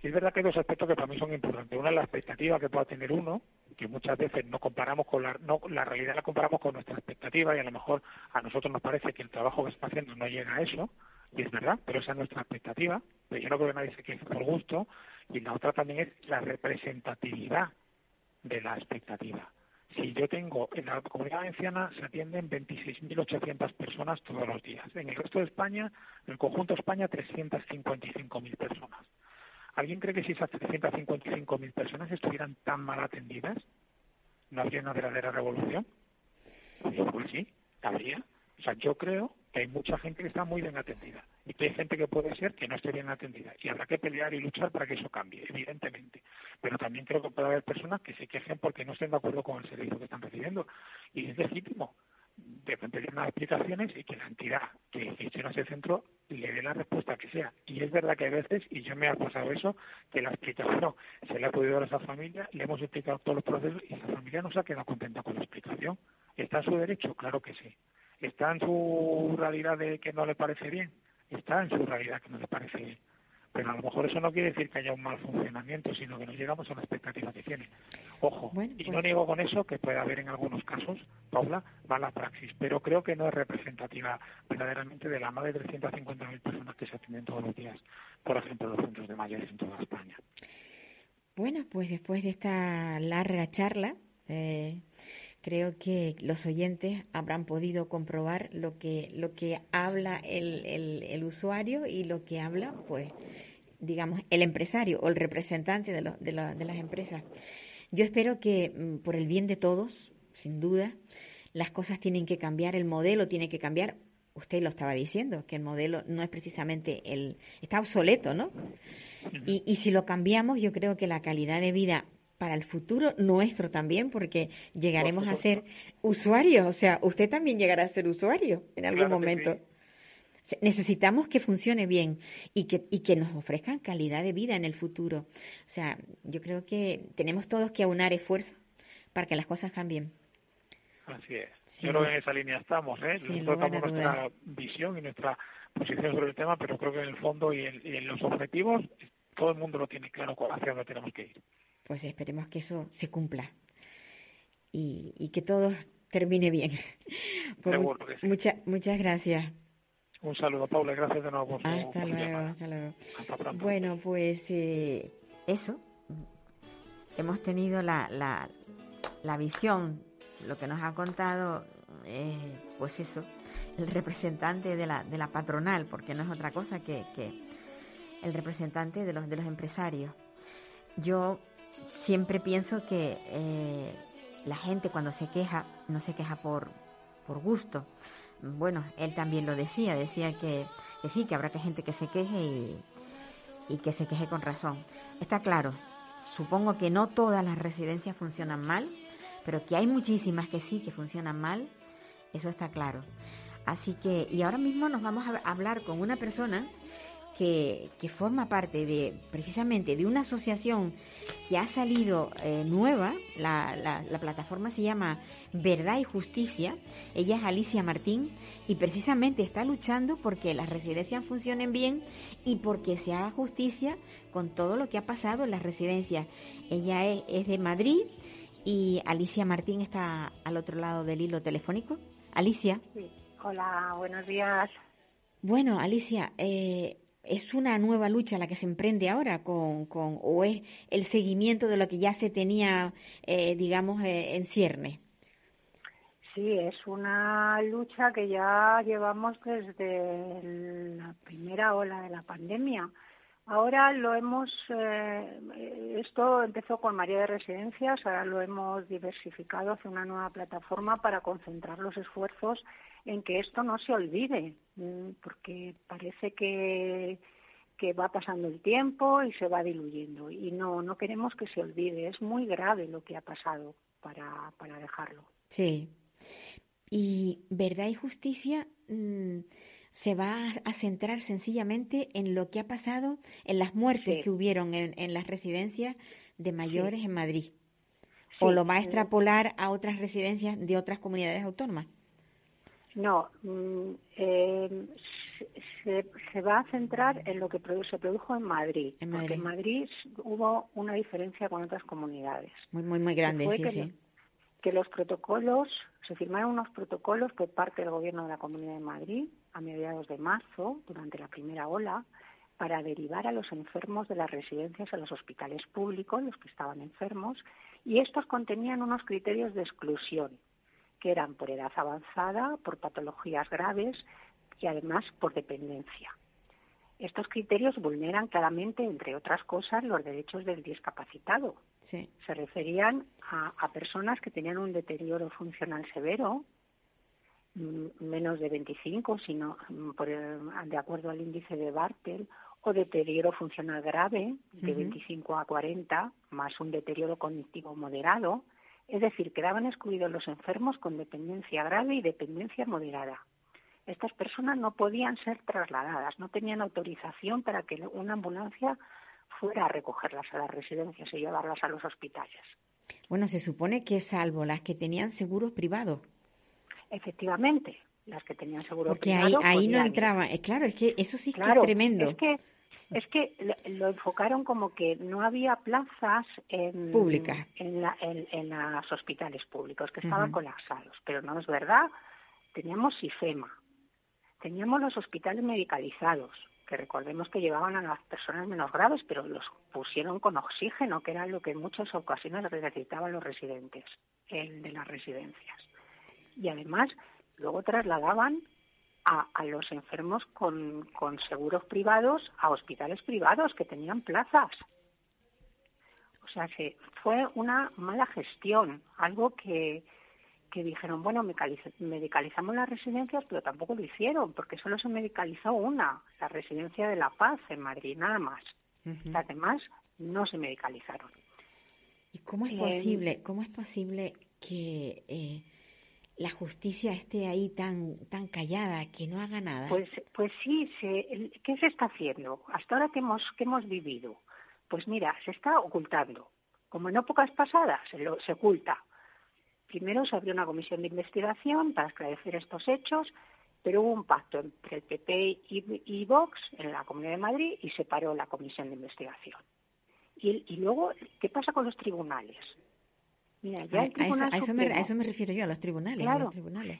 Y es verdad que hay dos aspectos que para mí son importantes. Una es la expectativa que pueda tener uno, que muchas veces no comparamos con la, no, la realidad la comparamos con nuestra expectativa y a lo mejor a nosotros nos parece que el trabajo que está haciendo no llega a eso, y es verdad, pero esa es nuestra expectativa, pero yo no creo que nadie se quede por gusto, y la otra también es la representatividad de la expectativa. Si yo tengo, en la comunidad valenciana se atienden 26.800 personas todos los días. En el resto de España, en el conjunto de España, 355.000 personas. ¿Alguien cree que si esas 355.000 personas estuvieran tan mal atendidas, no habría una verdadera revolución? Pues sí, habría. O sea, yo creo que hay mucha gente que está muy bien atendida y que hay gente que puede ser que no esté bien atendida y habrá que pelear y luchar para que eso cambie, evidentemente. Pero también creo que puede haber personas que se quejen porque no estén de acuerdo con el servicio que están recibiendo y es legítimo de pedir unas explicaciones y que la entidad que gestiona ese centro le dé la respuesta que sea. Y es verdad que hay veces, y yo me ha pasado eso, que la explicación se le ha podido dar a esa familia, le hemos explicado todos los procesos y esa familia no se ha quedado contenta con la explicación. ¿Está en su derecho? Claro que sí. ¿Está en su realidad de que no le parece bien? Está en su realidad que no le parece bien pero a lo mejor eso no quiere decir que haya un mal funcionamiento, sino que no llegamos a la expectativa que tiene. Ojo, y no pues niego con eso que puede haber en algunos casos, Paula, mala praxis, pero creo que no es representativa verdaderamente de la más de 350.000 personas que se atienden todos los días, por ejemplo, en los centros de mayores en toda España. Bueno, pues después de esta larga charla, eh, creo que los oyentes habrán podido comprobar lo que lo que habla el, el, el usuario y lo que habla pues digamos, el empresario o el representante de, de, las empresas. Yo espero que mm, por el bien de todos, sin duda, las cosas tienen que cambiar, el modelo tiene que cambiar. Usted lo estaba diciendo, que el modelo no es precisamente el... está obsoleto, ¿no? Y, y si lo cambiamos, yo creo que la calidad de vida para el futuro nuestro también, porque llegaremos a ser usuarios, o sea, usted también llegará a ser usuario en algún momento. Necesitamos que funcione bien y que, y que nos ofrezcan calidad de vida en el futuro. O sea, yo creo que tenemos todos que aunar esfuerzos para que las cosas cambien. Así es. yo creo que en esa línea estamos, ¿eh? Nosotros nuestra visión y nuestra posición sobre el tema, pero creo que en el fondo y en, los objetivos todo el mundo lo tiene claro hacia dónde tenemos que ir. Pues esperemos que eso se cumpla y, y que todo termine bien. Pues muchas gracias. Un saludo, Paula, gracias de nuevo Hasta luego, hasta luego. Bueno, pues eh, eso. Hemos tenido la, la, la visión, lo que nos ha contado, eh, pues eso, el representante de la, de la patronal, porque no es otra cosa que, que el representante de los, de los empresarios. Yo siempre pienso que eh, la gente cuando se queja, no se queja por, por gusto, bueno, él también lo decía, decía que, sí, que habrá que gente que se queje y, y que se queje con razón. Está claro, supongo que no todas las residencias funcionan mal, pero que hay muchísimas que sí, que funcionan mal, eso está claro. Así que, y ahora mismo nos vamos a hablar con una persona que, que forma parte de, precisamente, de una asociación que ha salido eh, nueva, la, la, la plataforma se llama Verdad y Justicia. Ella es Alicia Martín y precisamente está luchando porque las residencias funcionen bien y porque se haga justicia con todo lo que ha pasado en las residencias. Ella es, de Madrid y Alicia Martín está al otro lado del hilo telefónico. Alicia. Hola, buenos días. Bueno, Alicia, eh, ¿es una nueva lucha la que se emprende ahora con, con o es el seguimiento de lo que ya se tenía, eh, digamos, eh, en cierne? Sí, es una lucha que ya llevamos desde la primera ola de la pandemia. Ahora lo hemos, eh, esto empezó con María de Residencias, ahora lo hemos diversificado hacia una nueva plataforma para concentrar los esfuerzos en que esto no se olvide, mm, porque parece que, que va pasando el tiempo y se va diluyendo. Y no, no queremos que se olvide. Es muy grave lo que ha pasado para, para dejarlo. Sí. Y verdad y justicia mm, se va a centrar sencillamente en lo que ha pasado, en las muertes que hubieron en, en, las residencias de mayores en Madrid. ¿O lo va a extrapolar a otras residencias de otras comunidades autónomas? No, eh, se, se, va a centrar en lo que se produjo en Madrid, Porque en Madrid hubo una diferencia con otras comunidades. Muy, muy, muy grande, sí, que, sí. Que los protocolos, se firmaron unos protocolos por parte del Gobierno de la Comunidad de Madrid a mediados de marzo, durante la primera ola, para derivar a los enfermos de las residencias a los hospitales públicos, los que estaban enfermos, y estos contenían unos criterios de exclusión que eran por edad avanzada, por patologías graves y además por dependencia. Estos criterios vulneran claramente, entre otras cosas, los derechos del discapacitado. Se referían a, personas que tenían un deterioro funcional severo, menos de 25, sino mm, por de acuerdo al índice de Bartel, o deterioro funcional grave, de 25 a 40, más un deterioro cognitivo moderado, es decir, quedaban excluidos los enfermos con dependencia grave y dependencia moderada. Estas personas no podían ser trasladadas, no tenían autorización para que una ambulancia fuera a recogerlas a las residencias y llevarlas a los hospitales. Bueno, se supone que salvo las que tenían seguros privados. Efectivamente, las que tenían seguros Porque privados. Porque ahí, no entraba. Eh, claro, es que eso sí que es tremendo. Es que es que lo enfocaron como que no había plazas en, públicas en, en, los hospitales públicos, que estaban colapsados. Pero no es verdad. Teníamos SIFEMA, teníamos los hospitales medicalizados, que recordemos que llevaban a las personas menos graves, pero los pusieron con oxígeno, que era lo que en muchas ocasiones necesitaban los residentes de las residencias. Y además, luego trasladaban a, los enfermos con, con seguros privados a hospitales privados que tenían plazas. O sea, que fue una mala gestión, algo que, que dijeron, bueno, medicalizamos las residencias, pero tampoco lo hicieron, porque solo se medicalizó una, la residencia de La Paz en Madrid, nada más. Las demás no se medicalizaron. ¿Y cómo es posible, cómo es posible que eh, la justicia esté ahí tan tan callada, que no haga nada? Pues pues sí, se, ¿qué se está haciendo? Hasta ahora que hemos que hemos vivido. Pues mira, se está ocultando. Como en épocas pasadas se, lo, se oculta. Primero se abrió una comisión de investigación para esclarecer estos hechos, pero hubo un pacto entre el PP y, Vox en la Comunidad de Madrid y se paró la comisión de investigación. Y, y luego, ¿qué pasa con los tribunales? Mira, ya el Tribunal a, eso, me, a, eso, me, refiero yo, a los tribunales. Claro,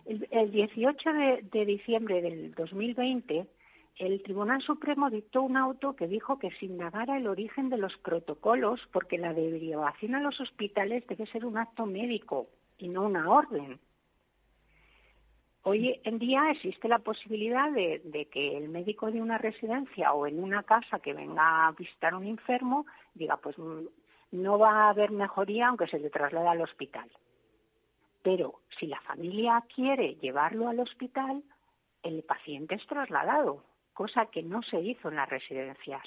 El, 18 de, de, diciembre del 2020, el Tribunal Supremo dictó un auto que dijo que se indagara el origen de los protocolos porque la derivación a los hospitales debe ser un acto médico y no una orden. Hoy en día existe la posibilidad de, de, que el médico de una residencia o en una casa que venga a visitar a un enfermo diga, pues no va a haber mejoría aunque se le traslade al hospital. Pero si la familia quiere llevarlo al hospital, el paciente es trasladado, cosa que no se hizo en las residencias.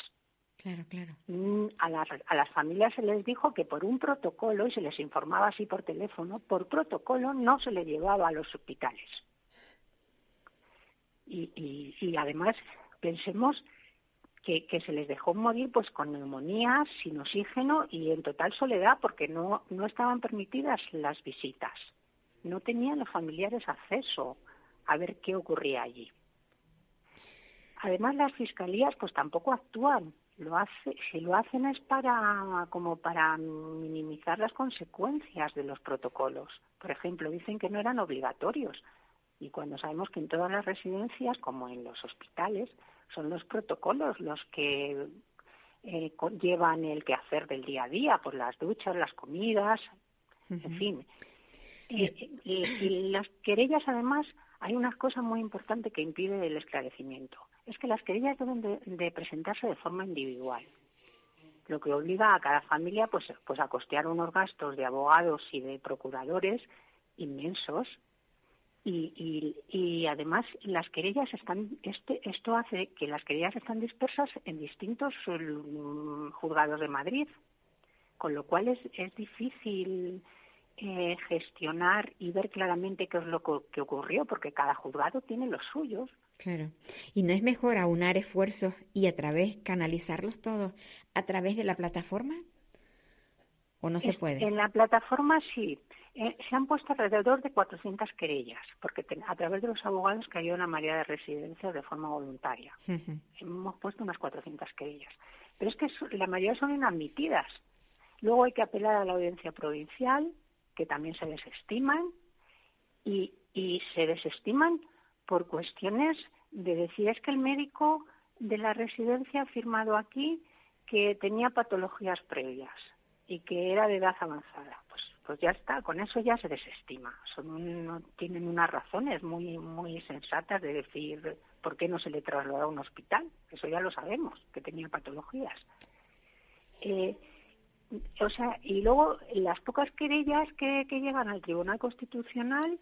Claro, claro. Mm, a las, a las familias se les dijo que por un protocolo, y se les informaba así por teléfono, por protocolo no se le llevaba a los hospitales. Y, y, y además, pensemos que, se les dejó morir pues con neumonía, sin oxígeno y en total soledad porque no, no estaban permitidas las visitas. no tenían los familiares acceso a ver qué ocurría allí. Además, las fiscalías pues tampoco actúan. Lo hace, si lo hacen es para como para minimizar las consecuencias de los protocolos. Por ejemplo, dicen que no eran obligatorios y cuando sabemos que en todas las residencias, como en los hospitales, son los protocolos los que eh, llevan el quehacer del día a día, por las duchas, las comidas, en fin. Eh, y las querellas, además, hay una cosa muy importante que impide el esclarecimiento es que las querellas deben de, presentarse de forma individual, lo que obliga a cada familia pues, pues a costear unos gastos de abogados y de procuradores inmensos y, y, además las querellas están este, esto hace que las querellas están dispersas en distintos mm, juzgados de Madrid con lo cual es, es difícil eh, gestionar y ver claramente qué es lo que ocurrió porque cada juzgado tiene los suyos Claro. ¿Y no es mejor aunar esfuerzos y a través canalizarlos todos a través de la plataforma? ¿O no se puede? En la plataforma sí. Eh, se han puesto alrededor de 400 querellas, porque a través de los abogados que ayudan a María de Residencia de forma voluntaria. Hemos puesto unas 400 querellas. Pero es que la mayoría son inadmitidas. Luego hay que apelar a la audiencia provincial, que también se desestiman, y, y se desestiman por cuestiones de decir es que el médico de la residencia ha afirmado aquí que tenía patologías previas y que era de edad avanzada. Pues, ya está, con eso ya se desestima. Son, no tienen unas razones muy, muy sensatas de decir por qué no se le trasladó a un hospital. Eso ya lo sabemos, que tenía patologías. Eh, o sea, y luego las pocas querellas que, que llegan al Tribunal Constitucional,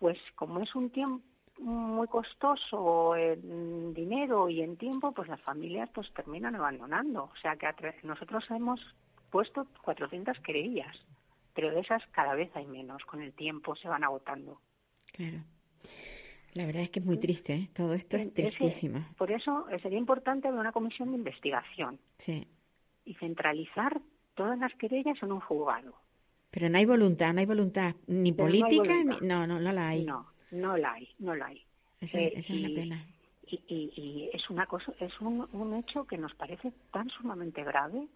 pues como es un tiempo muy costoso en dinero y en tiempo, pues las familias pues terminan abandonando. O sea que nosotros hemos puesto 400 querellas, pero de esas cada vez hay menos. Con el tiempo se van agotando. Claro. La verdad es que es muy triste, ¿eh? todo esto es tristísimo. por eso sería importante una comisión de investigación sí. y centralizar todas las querellas en un juzgado. Pero no hay voluntad, no hay voluntad ni política, Ni... no, no, no la hay. No, no la hay, no la hay. Esa, eh, es la pena. Y, y, es una cosa, es un, un, hecho que nos parece tan sumamente grave,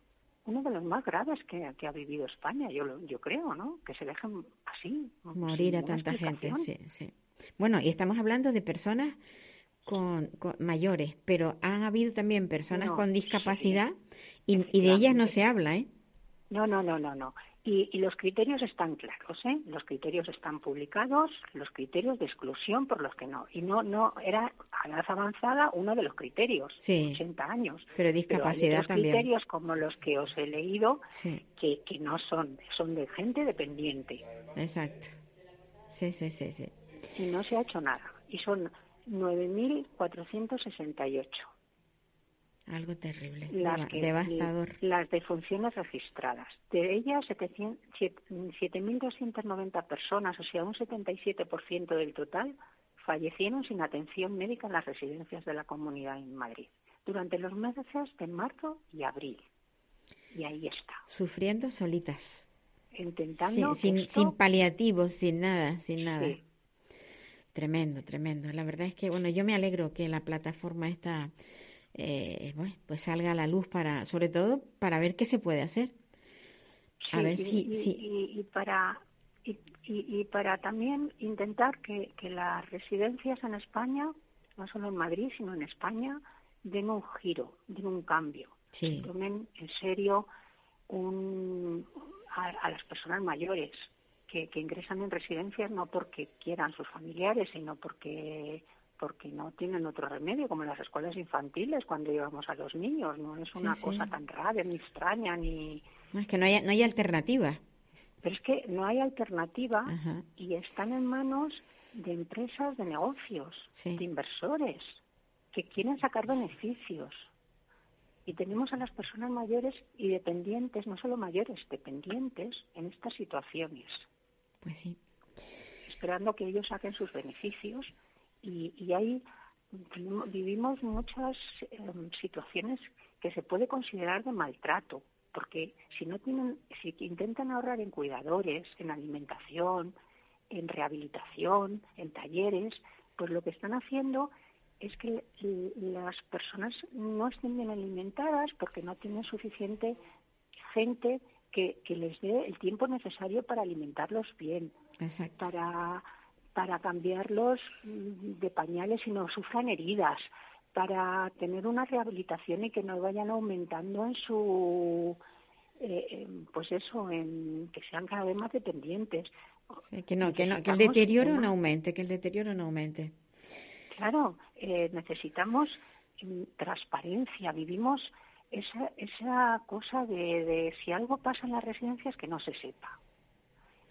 uno de los más graves que, que ha vivido España, yo, yo creo, ¿no? Que se dejen así. Morir a tanta gente, sí, sí. Bueno, y estamos hablando de personas con, mayores, pero han habido también personas con discapacidad y, y, de ellas no se habla, ¿eh? No, no, no, no, no. Y, los criterios están claros, ¿eh? Los criterios están publicados, los criterios de exclusión por los que no. Y no, no, era a edad avanzada uno de los criterios, sí, 80 años. Pero discapacidad pero también. criterios como los que os he leído, que, que no son, son de gente dependiente. Exacto. Sí, sí, sí, sí. Y no se ha hecho nada. Y son 9.468. Algo terrible, devastador. Las defunciones registradas. De ellas, 7.290 personas, o sea, un 77% del total, fallecieron sin atención médica en las residencias de la comunidad en Madrid durante los meses de marzo y abril. Y ahí está. Sufriendo solitas. Intentando. sin, sin, paliativos, sin nada, sin nada. Tremendo, tremendo. La verdad es que, bueno, yo me alegro que la plataforma esta eh, bueno, pues salga a la luz para, sobre todo, para ver qué se puede hacer. A ver si, y, y, para y, y, para también intentar que, que las residencias en España, no solo en Madrid, sino en España, den un giro, den un cambio. Sí. tomen en serio un, a, las personas mayores que, que ingresan en residencias no porque quieran sus familiares, sino porque porque no tienen otro remedio, como en las escuelas infantiles cuando llevamos a los niños. No es una cosa tan rara, ni extraña, ni... No, es que no hay, no hay alternativa. Pero es que no hay alternativa y están en manos de empresas de negocios, de inversores, que quieren sacar beneficios. Y tenemos a las personas mayores y dependientes, no solo mayores, dependientes en estas situaciones. Pues sí. Esperando que ellos saquen sus beneficios y, y ahí vivimos muchas em, situaciones que se puede considerar de maltrato, porque si no tienen, si intentan ahorrar en cuidadores, en alimentación, en rehabilitación, en talleres, pues lo que están haciendo es que las personas no estén bien alimentadas porque no tienen suficiente gente que, les dé el tiempo necesario para alimentarlos bien, para para cambiarlos de pañales y no sufran heridas, para tener una rehabilitación y que no vayan aumentando en su eh, pues eso, en que sean cada vez más dependientes. que no, que no, que el deterioro no aumente, que el deterioro no aumente. Claro, eh, necesitamos mm, transparencia. Vivimos esa, esa cosa de, de, si algo pasa en las residencias que no se sepa.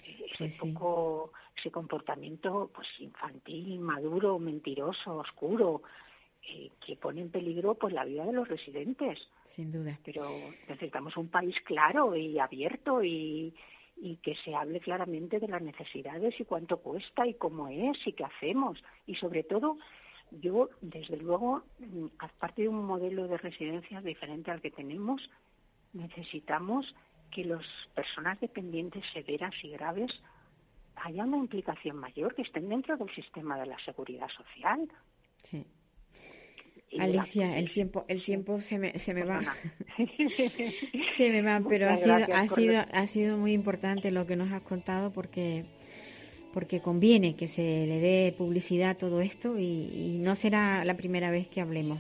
Ese pues poco, ese comportamiento pues infantil, inmaduro, mentiroso, oscuro, eh, que pone en peligro pues la vida de los residentes. Sin duda. Pero necesitamos un país claro y abierto y, y que se hable claramente de las necesidades y cuánto cuesta y cómo es y qué hacemos. Y sobre todo, yo, desde luego, mm, aparte de un modelo de residencias diferente al que tenemos, necesitamos que las personas dependientes severas y graves haya una implicación mayor, que estén dentro del sistema de la seguridad social. Sí. Alicia, el tiempo, el tiempo se me, se me va. se me va, pero ha sido, ha sido, ha sido muy importante lo que nos has contado porque, porque conviene que se le dé publicidad a todo esto y, no será la primera vez que hablemos.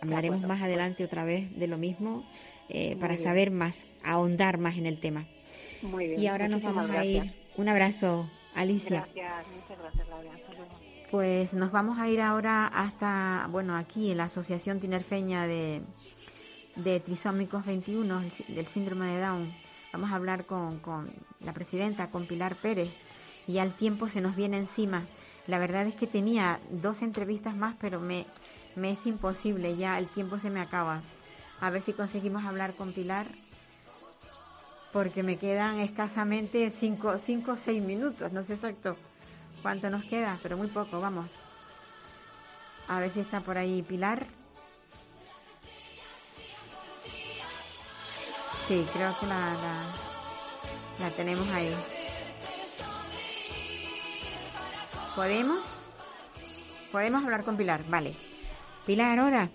Hablaremos más adelante otra vez de lo mismo eh, para saber más, ahondar más en el tema. Muy bien. Y ahora nos vamos a ir. Un abrazo, Alicia. Gracias, muchas gracias, Laura. Pues nos vamos a ir ahora hasta, bueno, aquí en la Asociación Tinerfeña de, de Trisómicos 21, del síndrome de Down. Vamos a hablar con, con la presidenta, con Pilar Pérez, y al tiempo se nos viene encima. La verdad es que tenía dos entrevistas más, pero me, me es imposible, ya el tiempo se me acaba. A ver si conseguimos hablar con Pilar, porque me quedan escasamente cinco, cinco o seis minutos, no sé exacto cuánto nos queda, pero muy poco, vamos. A ver si está por ahí Pilar. Sí, creo que la, la, tenemos ahí. ¿Podemos? Podemos hablar con Pilar, vale. Pilar, ahora.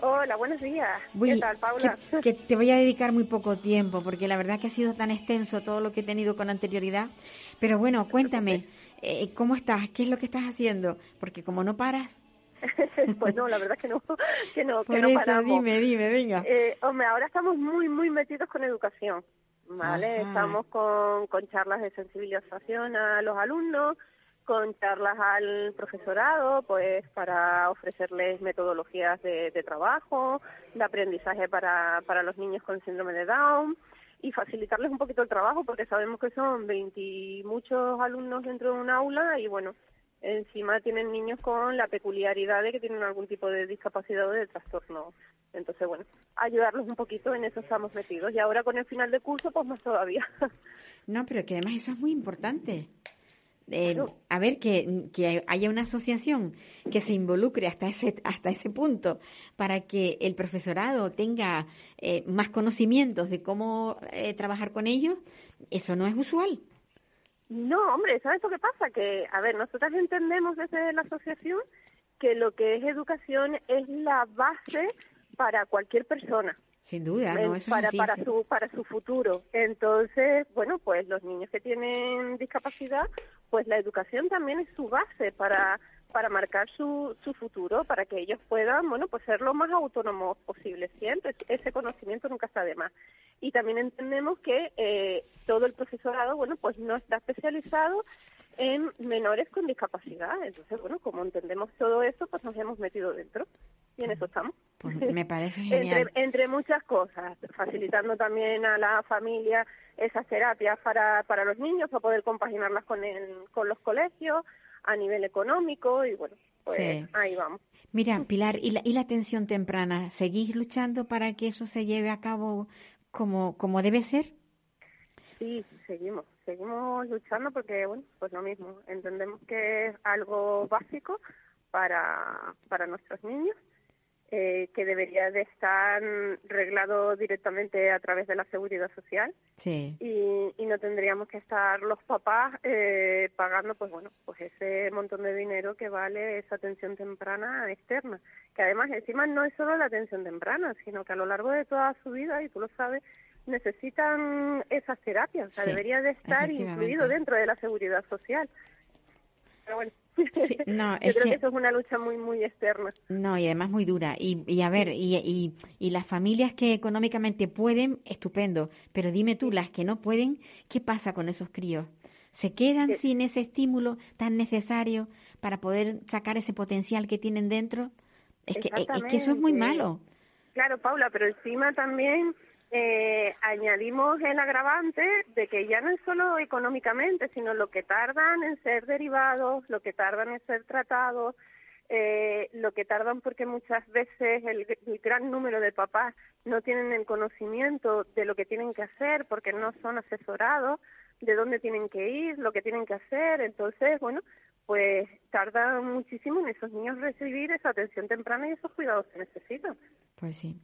Hola, buenos días. ¿Qué tal, Paula? que, te voy a dedicar muy poco tiempo, porque la verdad que ha sido tan extenso todo lo que he tenido con anterioridad. Pero bueno, cuéntame, eh, ¿cómo estás? ¿Qué es lo que estás haciendo? Porque como no paras... pues no, la verdad es que no, que no, que no paramos. dime, dime, venga. Eh, hombre, ahora estamos muy, muy metidos con educación, ¿vale? Estamos con, con charlas de sensibilización a los alumnos, con charlas al profesorado, pues para ofrecerles metodologías de, trabajo, de aprendizaje para, para los niños con síndrome de Down, y facilitarles un poquito el trabajo porque sabemos que son 20 muchos alumnos dentro de un aula y bueno, encima tienen niños con la peculiaridad de que tienen algún tipo de discapacidad o de trastorno. Entonces, bueno, ayudarlos un poquito, en eso estamos metidos. Y ahora con el final de curso, pues más todavía. No, pero que además eso es muy importante. Eh, a ver, que, que, haya una asociación que se involucre hasta ese, hasta ese punto para que el profesorado tenga eh, más conocimientos de cómo eh, trabajar con ellos, eso no es usual. No, hombre, ¿sabes lo que pasa? Que, a ver, nosotros entendemos desde la asociación que lo que es educación es la base para cualquier persona. Sin duda, no es para, para su para su futuro. Entonces, bueno, pues los niños que tienen discapacidad, pues la educación también es su base para para marcar su, su futuro, para que ellos puedan, bueno, pues ser lo más autónomos posible siempre. Ese conocimiento nunca está de más. Y también entendemos que eh, todo el profesorado, bueno, pues no está especializado en menores con discapacidad. Entonces, bueno, como entendemos todo eso, pues nos hemos metido dentro y en eso estamos. Pues me parece genial. entre, muchas cosas, facilitando también a la familia esas terapias para, para los niños, para poder compaginarlas con, el, con los colegios a nivel económico y bueno, pues ahí vamos. Mira, Pilar, ¿y la, ¿y la atención temprana? ¿Seguís luchando para que eso se lleve a cabo como, como debe ser? Sí, seguimos, seguimos luchando porque, bueno, pues lo mismo, entendemos que es algo básico para, para nuestros niños eh, que debería de estar reglado directamente a través de la seguridad social. Sí. y, y no tendríamos que estar los papás eh, pagando pues bueno pues ese montón de dinero que vale esa atención temprana externa. Que además encima no es solo la atención temprana sino que a lo largo de toda su vida y tú lo sabes necesitan esas terapias. O sea Sí, debería de estar incluido dentro de la seguridad social. Pero bueno Sí, no, yo es creo que... que- eso es una lucha muy muy externa No, y además muy dura. Y, y a ver, y, y, y las familias que económicamente pueden, estupendo. Pero dime tú, las que no pueden, ¿qué pasa con esos críos? ¿Se quedan Sí. sin ese estímulo tan necesario para poder sacar ese potencial que tienen dentro? Es que, es que eso es muy malo. Claro, Paula, pero encima también eh, añadimos el agravante de que ya no es solo económicamente, sino lo que tardan en ser derivados, lo que tardan en ser tratados, eh, lo que tardan porque muchas veces el, el gran número de papás no tienen el conocimiento de lo que tienen que hacer porque no son asesorados de dónde tienen que ir, lo que tienen que hacer. Entonces, bueno, pues tarda muchísimo en esos niños recibir esa atención temprana y esos cuidados que necesitan. Pues sí.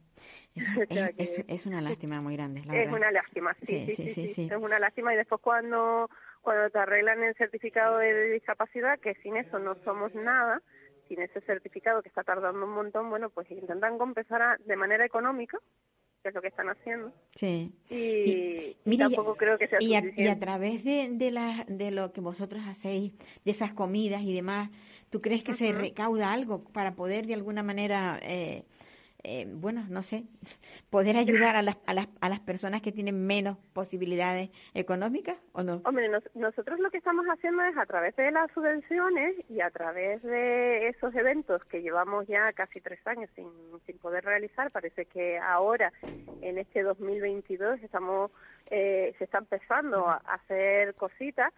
Es, es- una lástima muy grande, la es verdad. una lástima, sí Sí, sí sí, sí, sí, sí, sí. es una lástima y después cuando cuando te arreglan el certificado de discapacidad, que sin eso no somos nada, sin ese certificado que está tardando un montón, bueno, pues intentan compensar a- de manera económica, que es lo que están haciendo, Sí. y, y Mira, y- tampoco creo que sea y a, y a suficiente. través de, de, la- de lo que vosotros hacéis, de esas comidas y demás, ¿tú crees que se recauda algo para poder de alguna manera, eh, eh, bueno, no sé, poder ayudar a las, a, las, a las personas que tienen menos posibilidades económicas o no? Hombre, nos- nosotros lo que estamos haciendo es a través de las subvenciones y a través de esos eventos que llevamos ya casi tres años sin, sin poder realizar, parece que ahora, en este 2022, estamos eh, se está empezando a hacer cositas,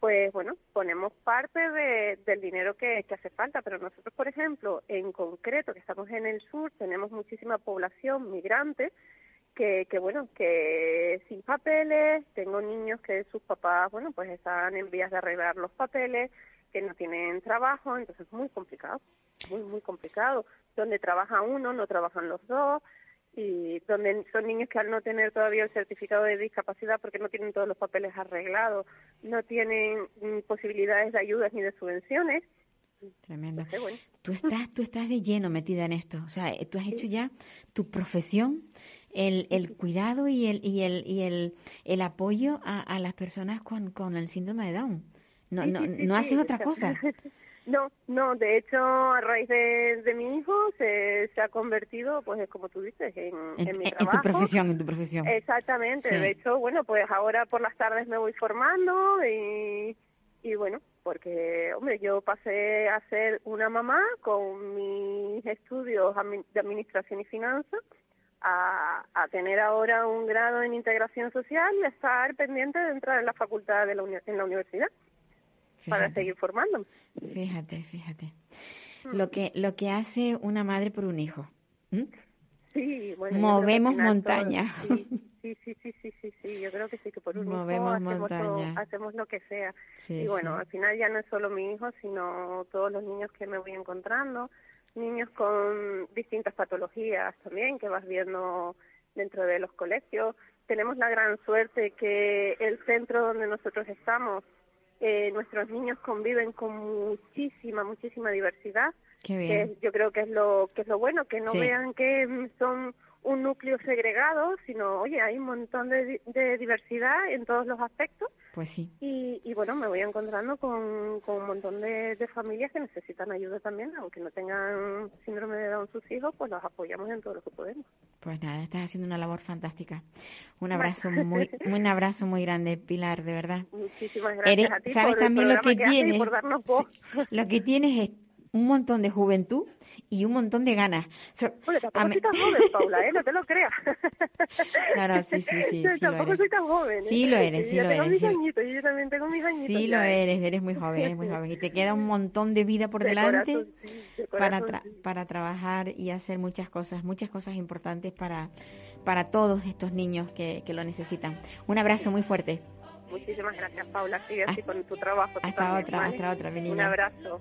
pues bueno, ponemos parte de- del dinero que, hace falta, pero nosotros, por ejemplo, en concreto, que estamos en el sur, tenemos muchísima población migrante, que, que bueno, que sin papeles, tengo niños que sus papás, bueno, pues están en vías de arreglar los papeles, que no tienen trabajo, entonces es muy complicado, muy, muy complicado. Donde trabaja uno, no trabajan los dos, y donde son niños que al no tener todavía el certificado de discapacidad porque no tienen todos los papeles arreglados, no tienen posibilidades de ayudas ni de subvenciones, Tremendo. entonces bueno, Tú estás, tú estás de lleno metida en esto, o sea, eh, tú has hecho ya tu profesión, el, el cuidado y el, y el, y el, el apoyo a, a las personas con, con el síndrome de Down. No, Sí, no, sí, no sí, haces otra cosa. No, no, de hecho, a raíz de, de mi hijo se, se ha convertido, pues como tú dices, en, En, en mi en- en trabajo. tu profesión, en tu profesión. Exactamente, Sí. de hecho, bueno, pues ahora por las tardes me voy formando y, y bueno, porque, hombre, yo pasé a ser una mamá con mis estudios de administración y finanzas a, a tener ahora un grado en integración social y a estar pendiente de entrar en la facultad de la en la universidad para seguir formándome. Fíjate, fíjate. Mm. Lo que, lo que hace una madre por un hijo. Sí, bueno, Movemos montañas. Sí, sí, sí, sí, sí, sí, yo creo que sí, que por un hijo hacemos, todo- hacemos lo que sea. Sí, y bueno, sí. al final ya no es solo mi hijo, sino todos los niños que me voy encontrando, niños con distintas patologías también que vas viendo dentro de los colegios. Tenemos la gran suerte que el centro donde nosotros estamos, eh, nuestros niños conviven con muchísima, muchísima diversidad Qué que bien. es- yo creo que es lo que es lo bueno que no Sí. vean que mm, son un núcleo segregado sino oye hay un montón de, de diversidad en todos los aspectos Pues sí. y, y bueno me voy encontrando con, con un montón de, de familias que necesitan ayuda también aunque no tengan síndrome de Down sus hijos pues los apoyamos en todo lo que podemos Pues nada, estás haciendo una labor fantástica. Un abrazo muy, un abrazo muy grande, Pilar, de verdad. muchísimas gracias Eres- a ti ¿Sabes por el también lo que haces y tienes? por darnos voz Sí, lo que tienes es un montón de juventud y un montón de ganas. So- Bueno, tampoco soy tan joven, Paula, ¿eh? No te lo creas. Claro, sí, sí, sí, Yo sí lo tampoco soy tan joven. ¿eh? Sí lo eres, Yo sí ya lo tengo eres, mis sí añitos, yo también tengo mis añitos. Sí lo ¿eh? eres, eres muy joven, eres muy joven. Y te queda un montón de vida por De delante corazón, sí, de para, corazón, tra- sí. para trabajar y hacer muchas cosas, muchas cosas importantes para, para todos estos niños que, que lo necesitan. Un abrazo muy fuerte. Muchísimas gracias, Paula. Sigue así con tu trabajo. hasta también, otra, ¿vale? hasta otra, mi Un niña. abrazo.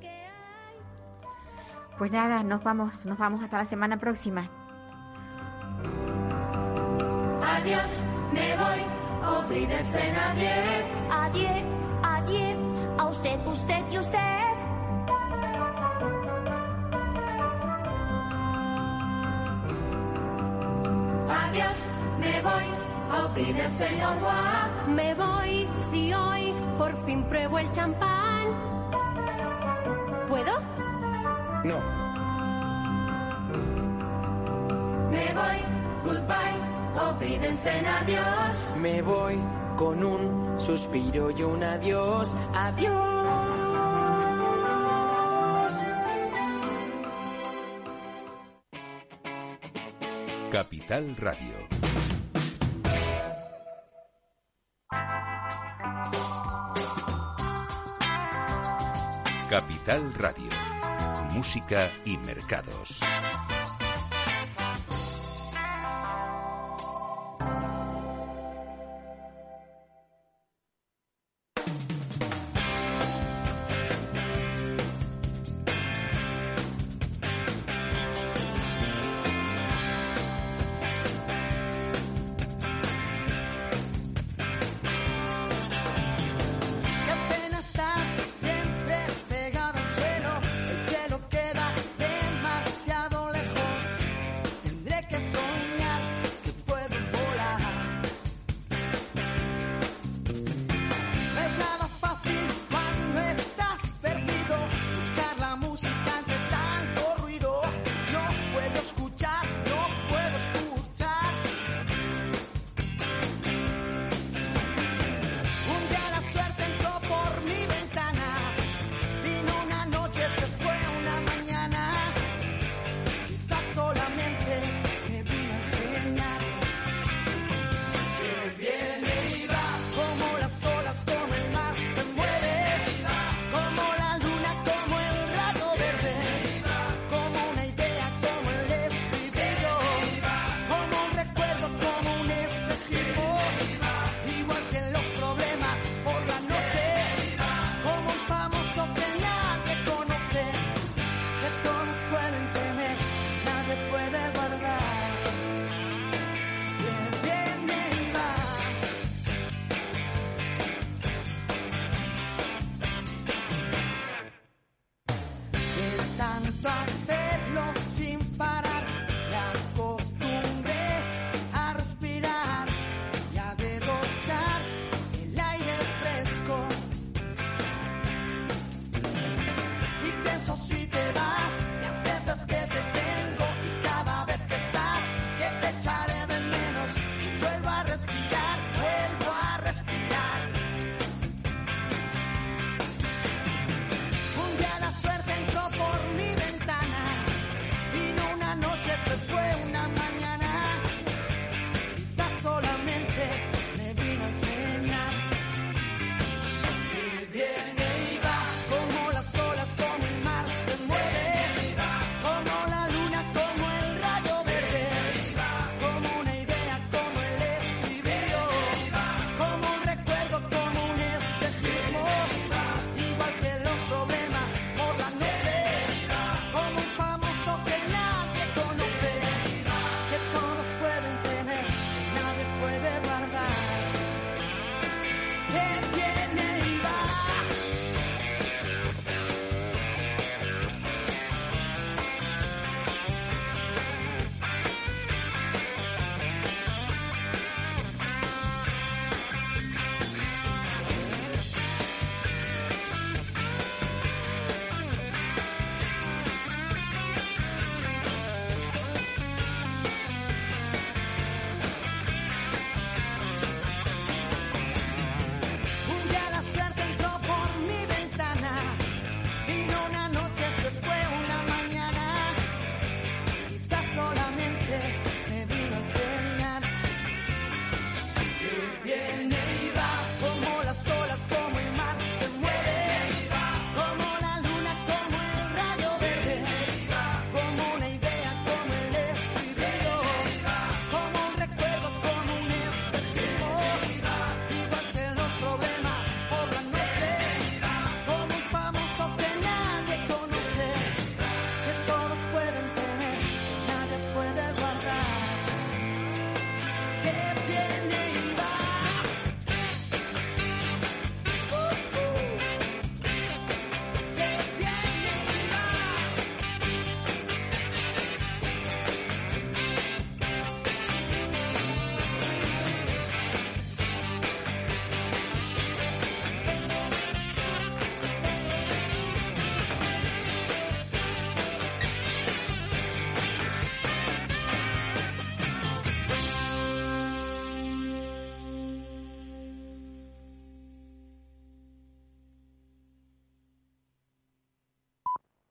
Pues nada, nos vamos, nos vamos hasta la semana próxima. Adiós, me voy, olvídense nadie. Adiós, adiós, a usted, usted y usted. Adiós, me voy, olvídense no Me voy, si hoy por fin pruebo el champán. ¿Puedo? No. Me voy, goodbye, olvídense en adiós. Me voy con un suspiro y un adiós. Adiós. Capital Radio. Capital Radio. Música y mercados.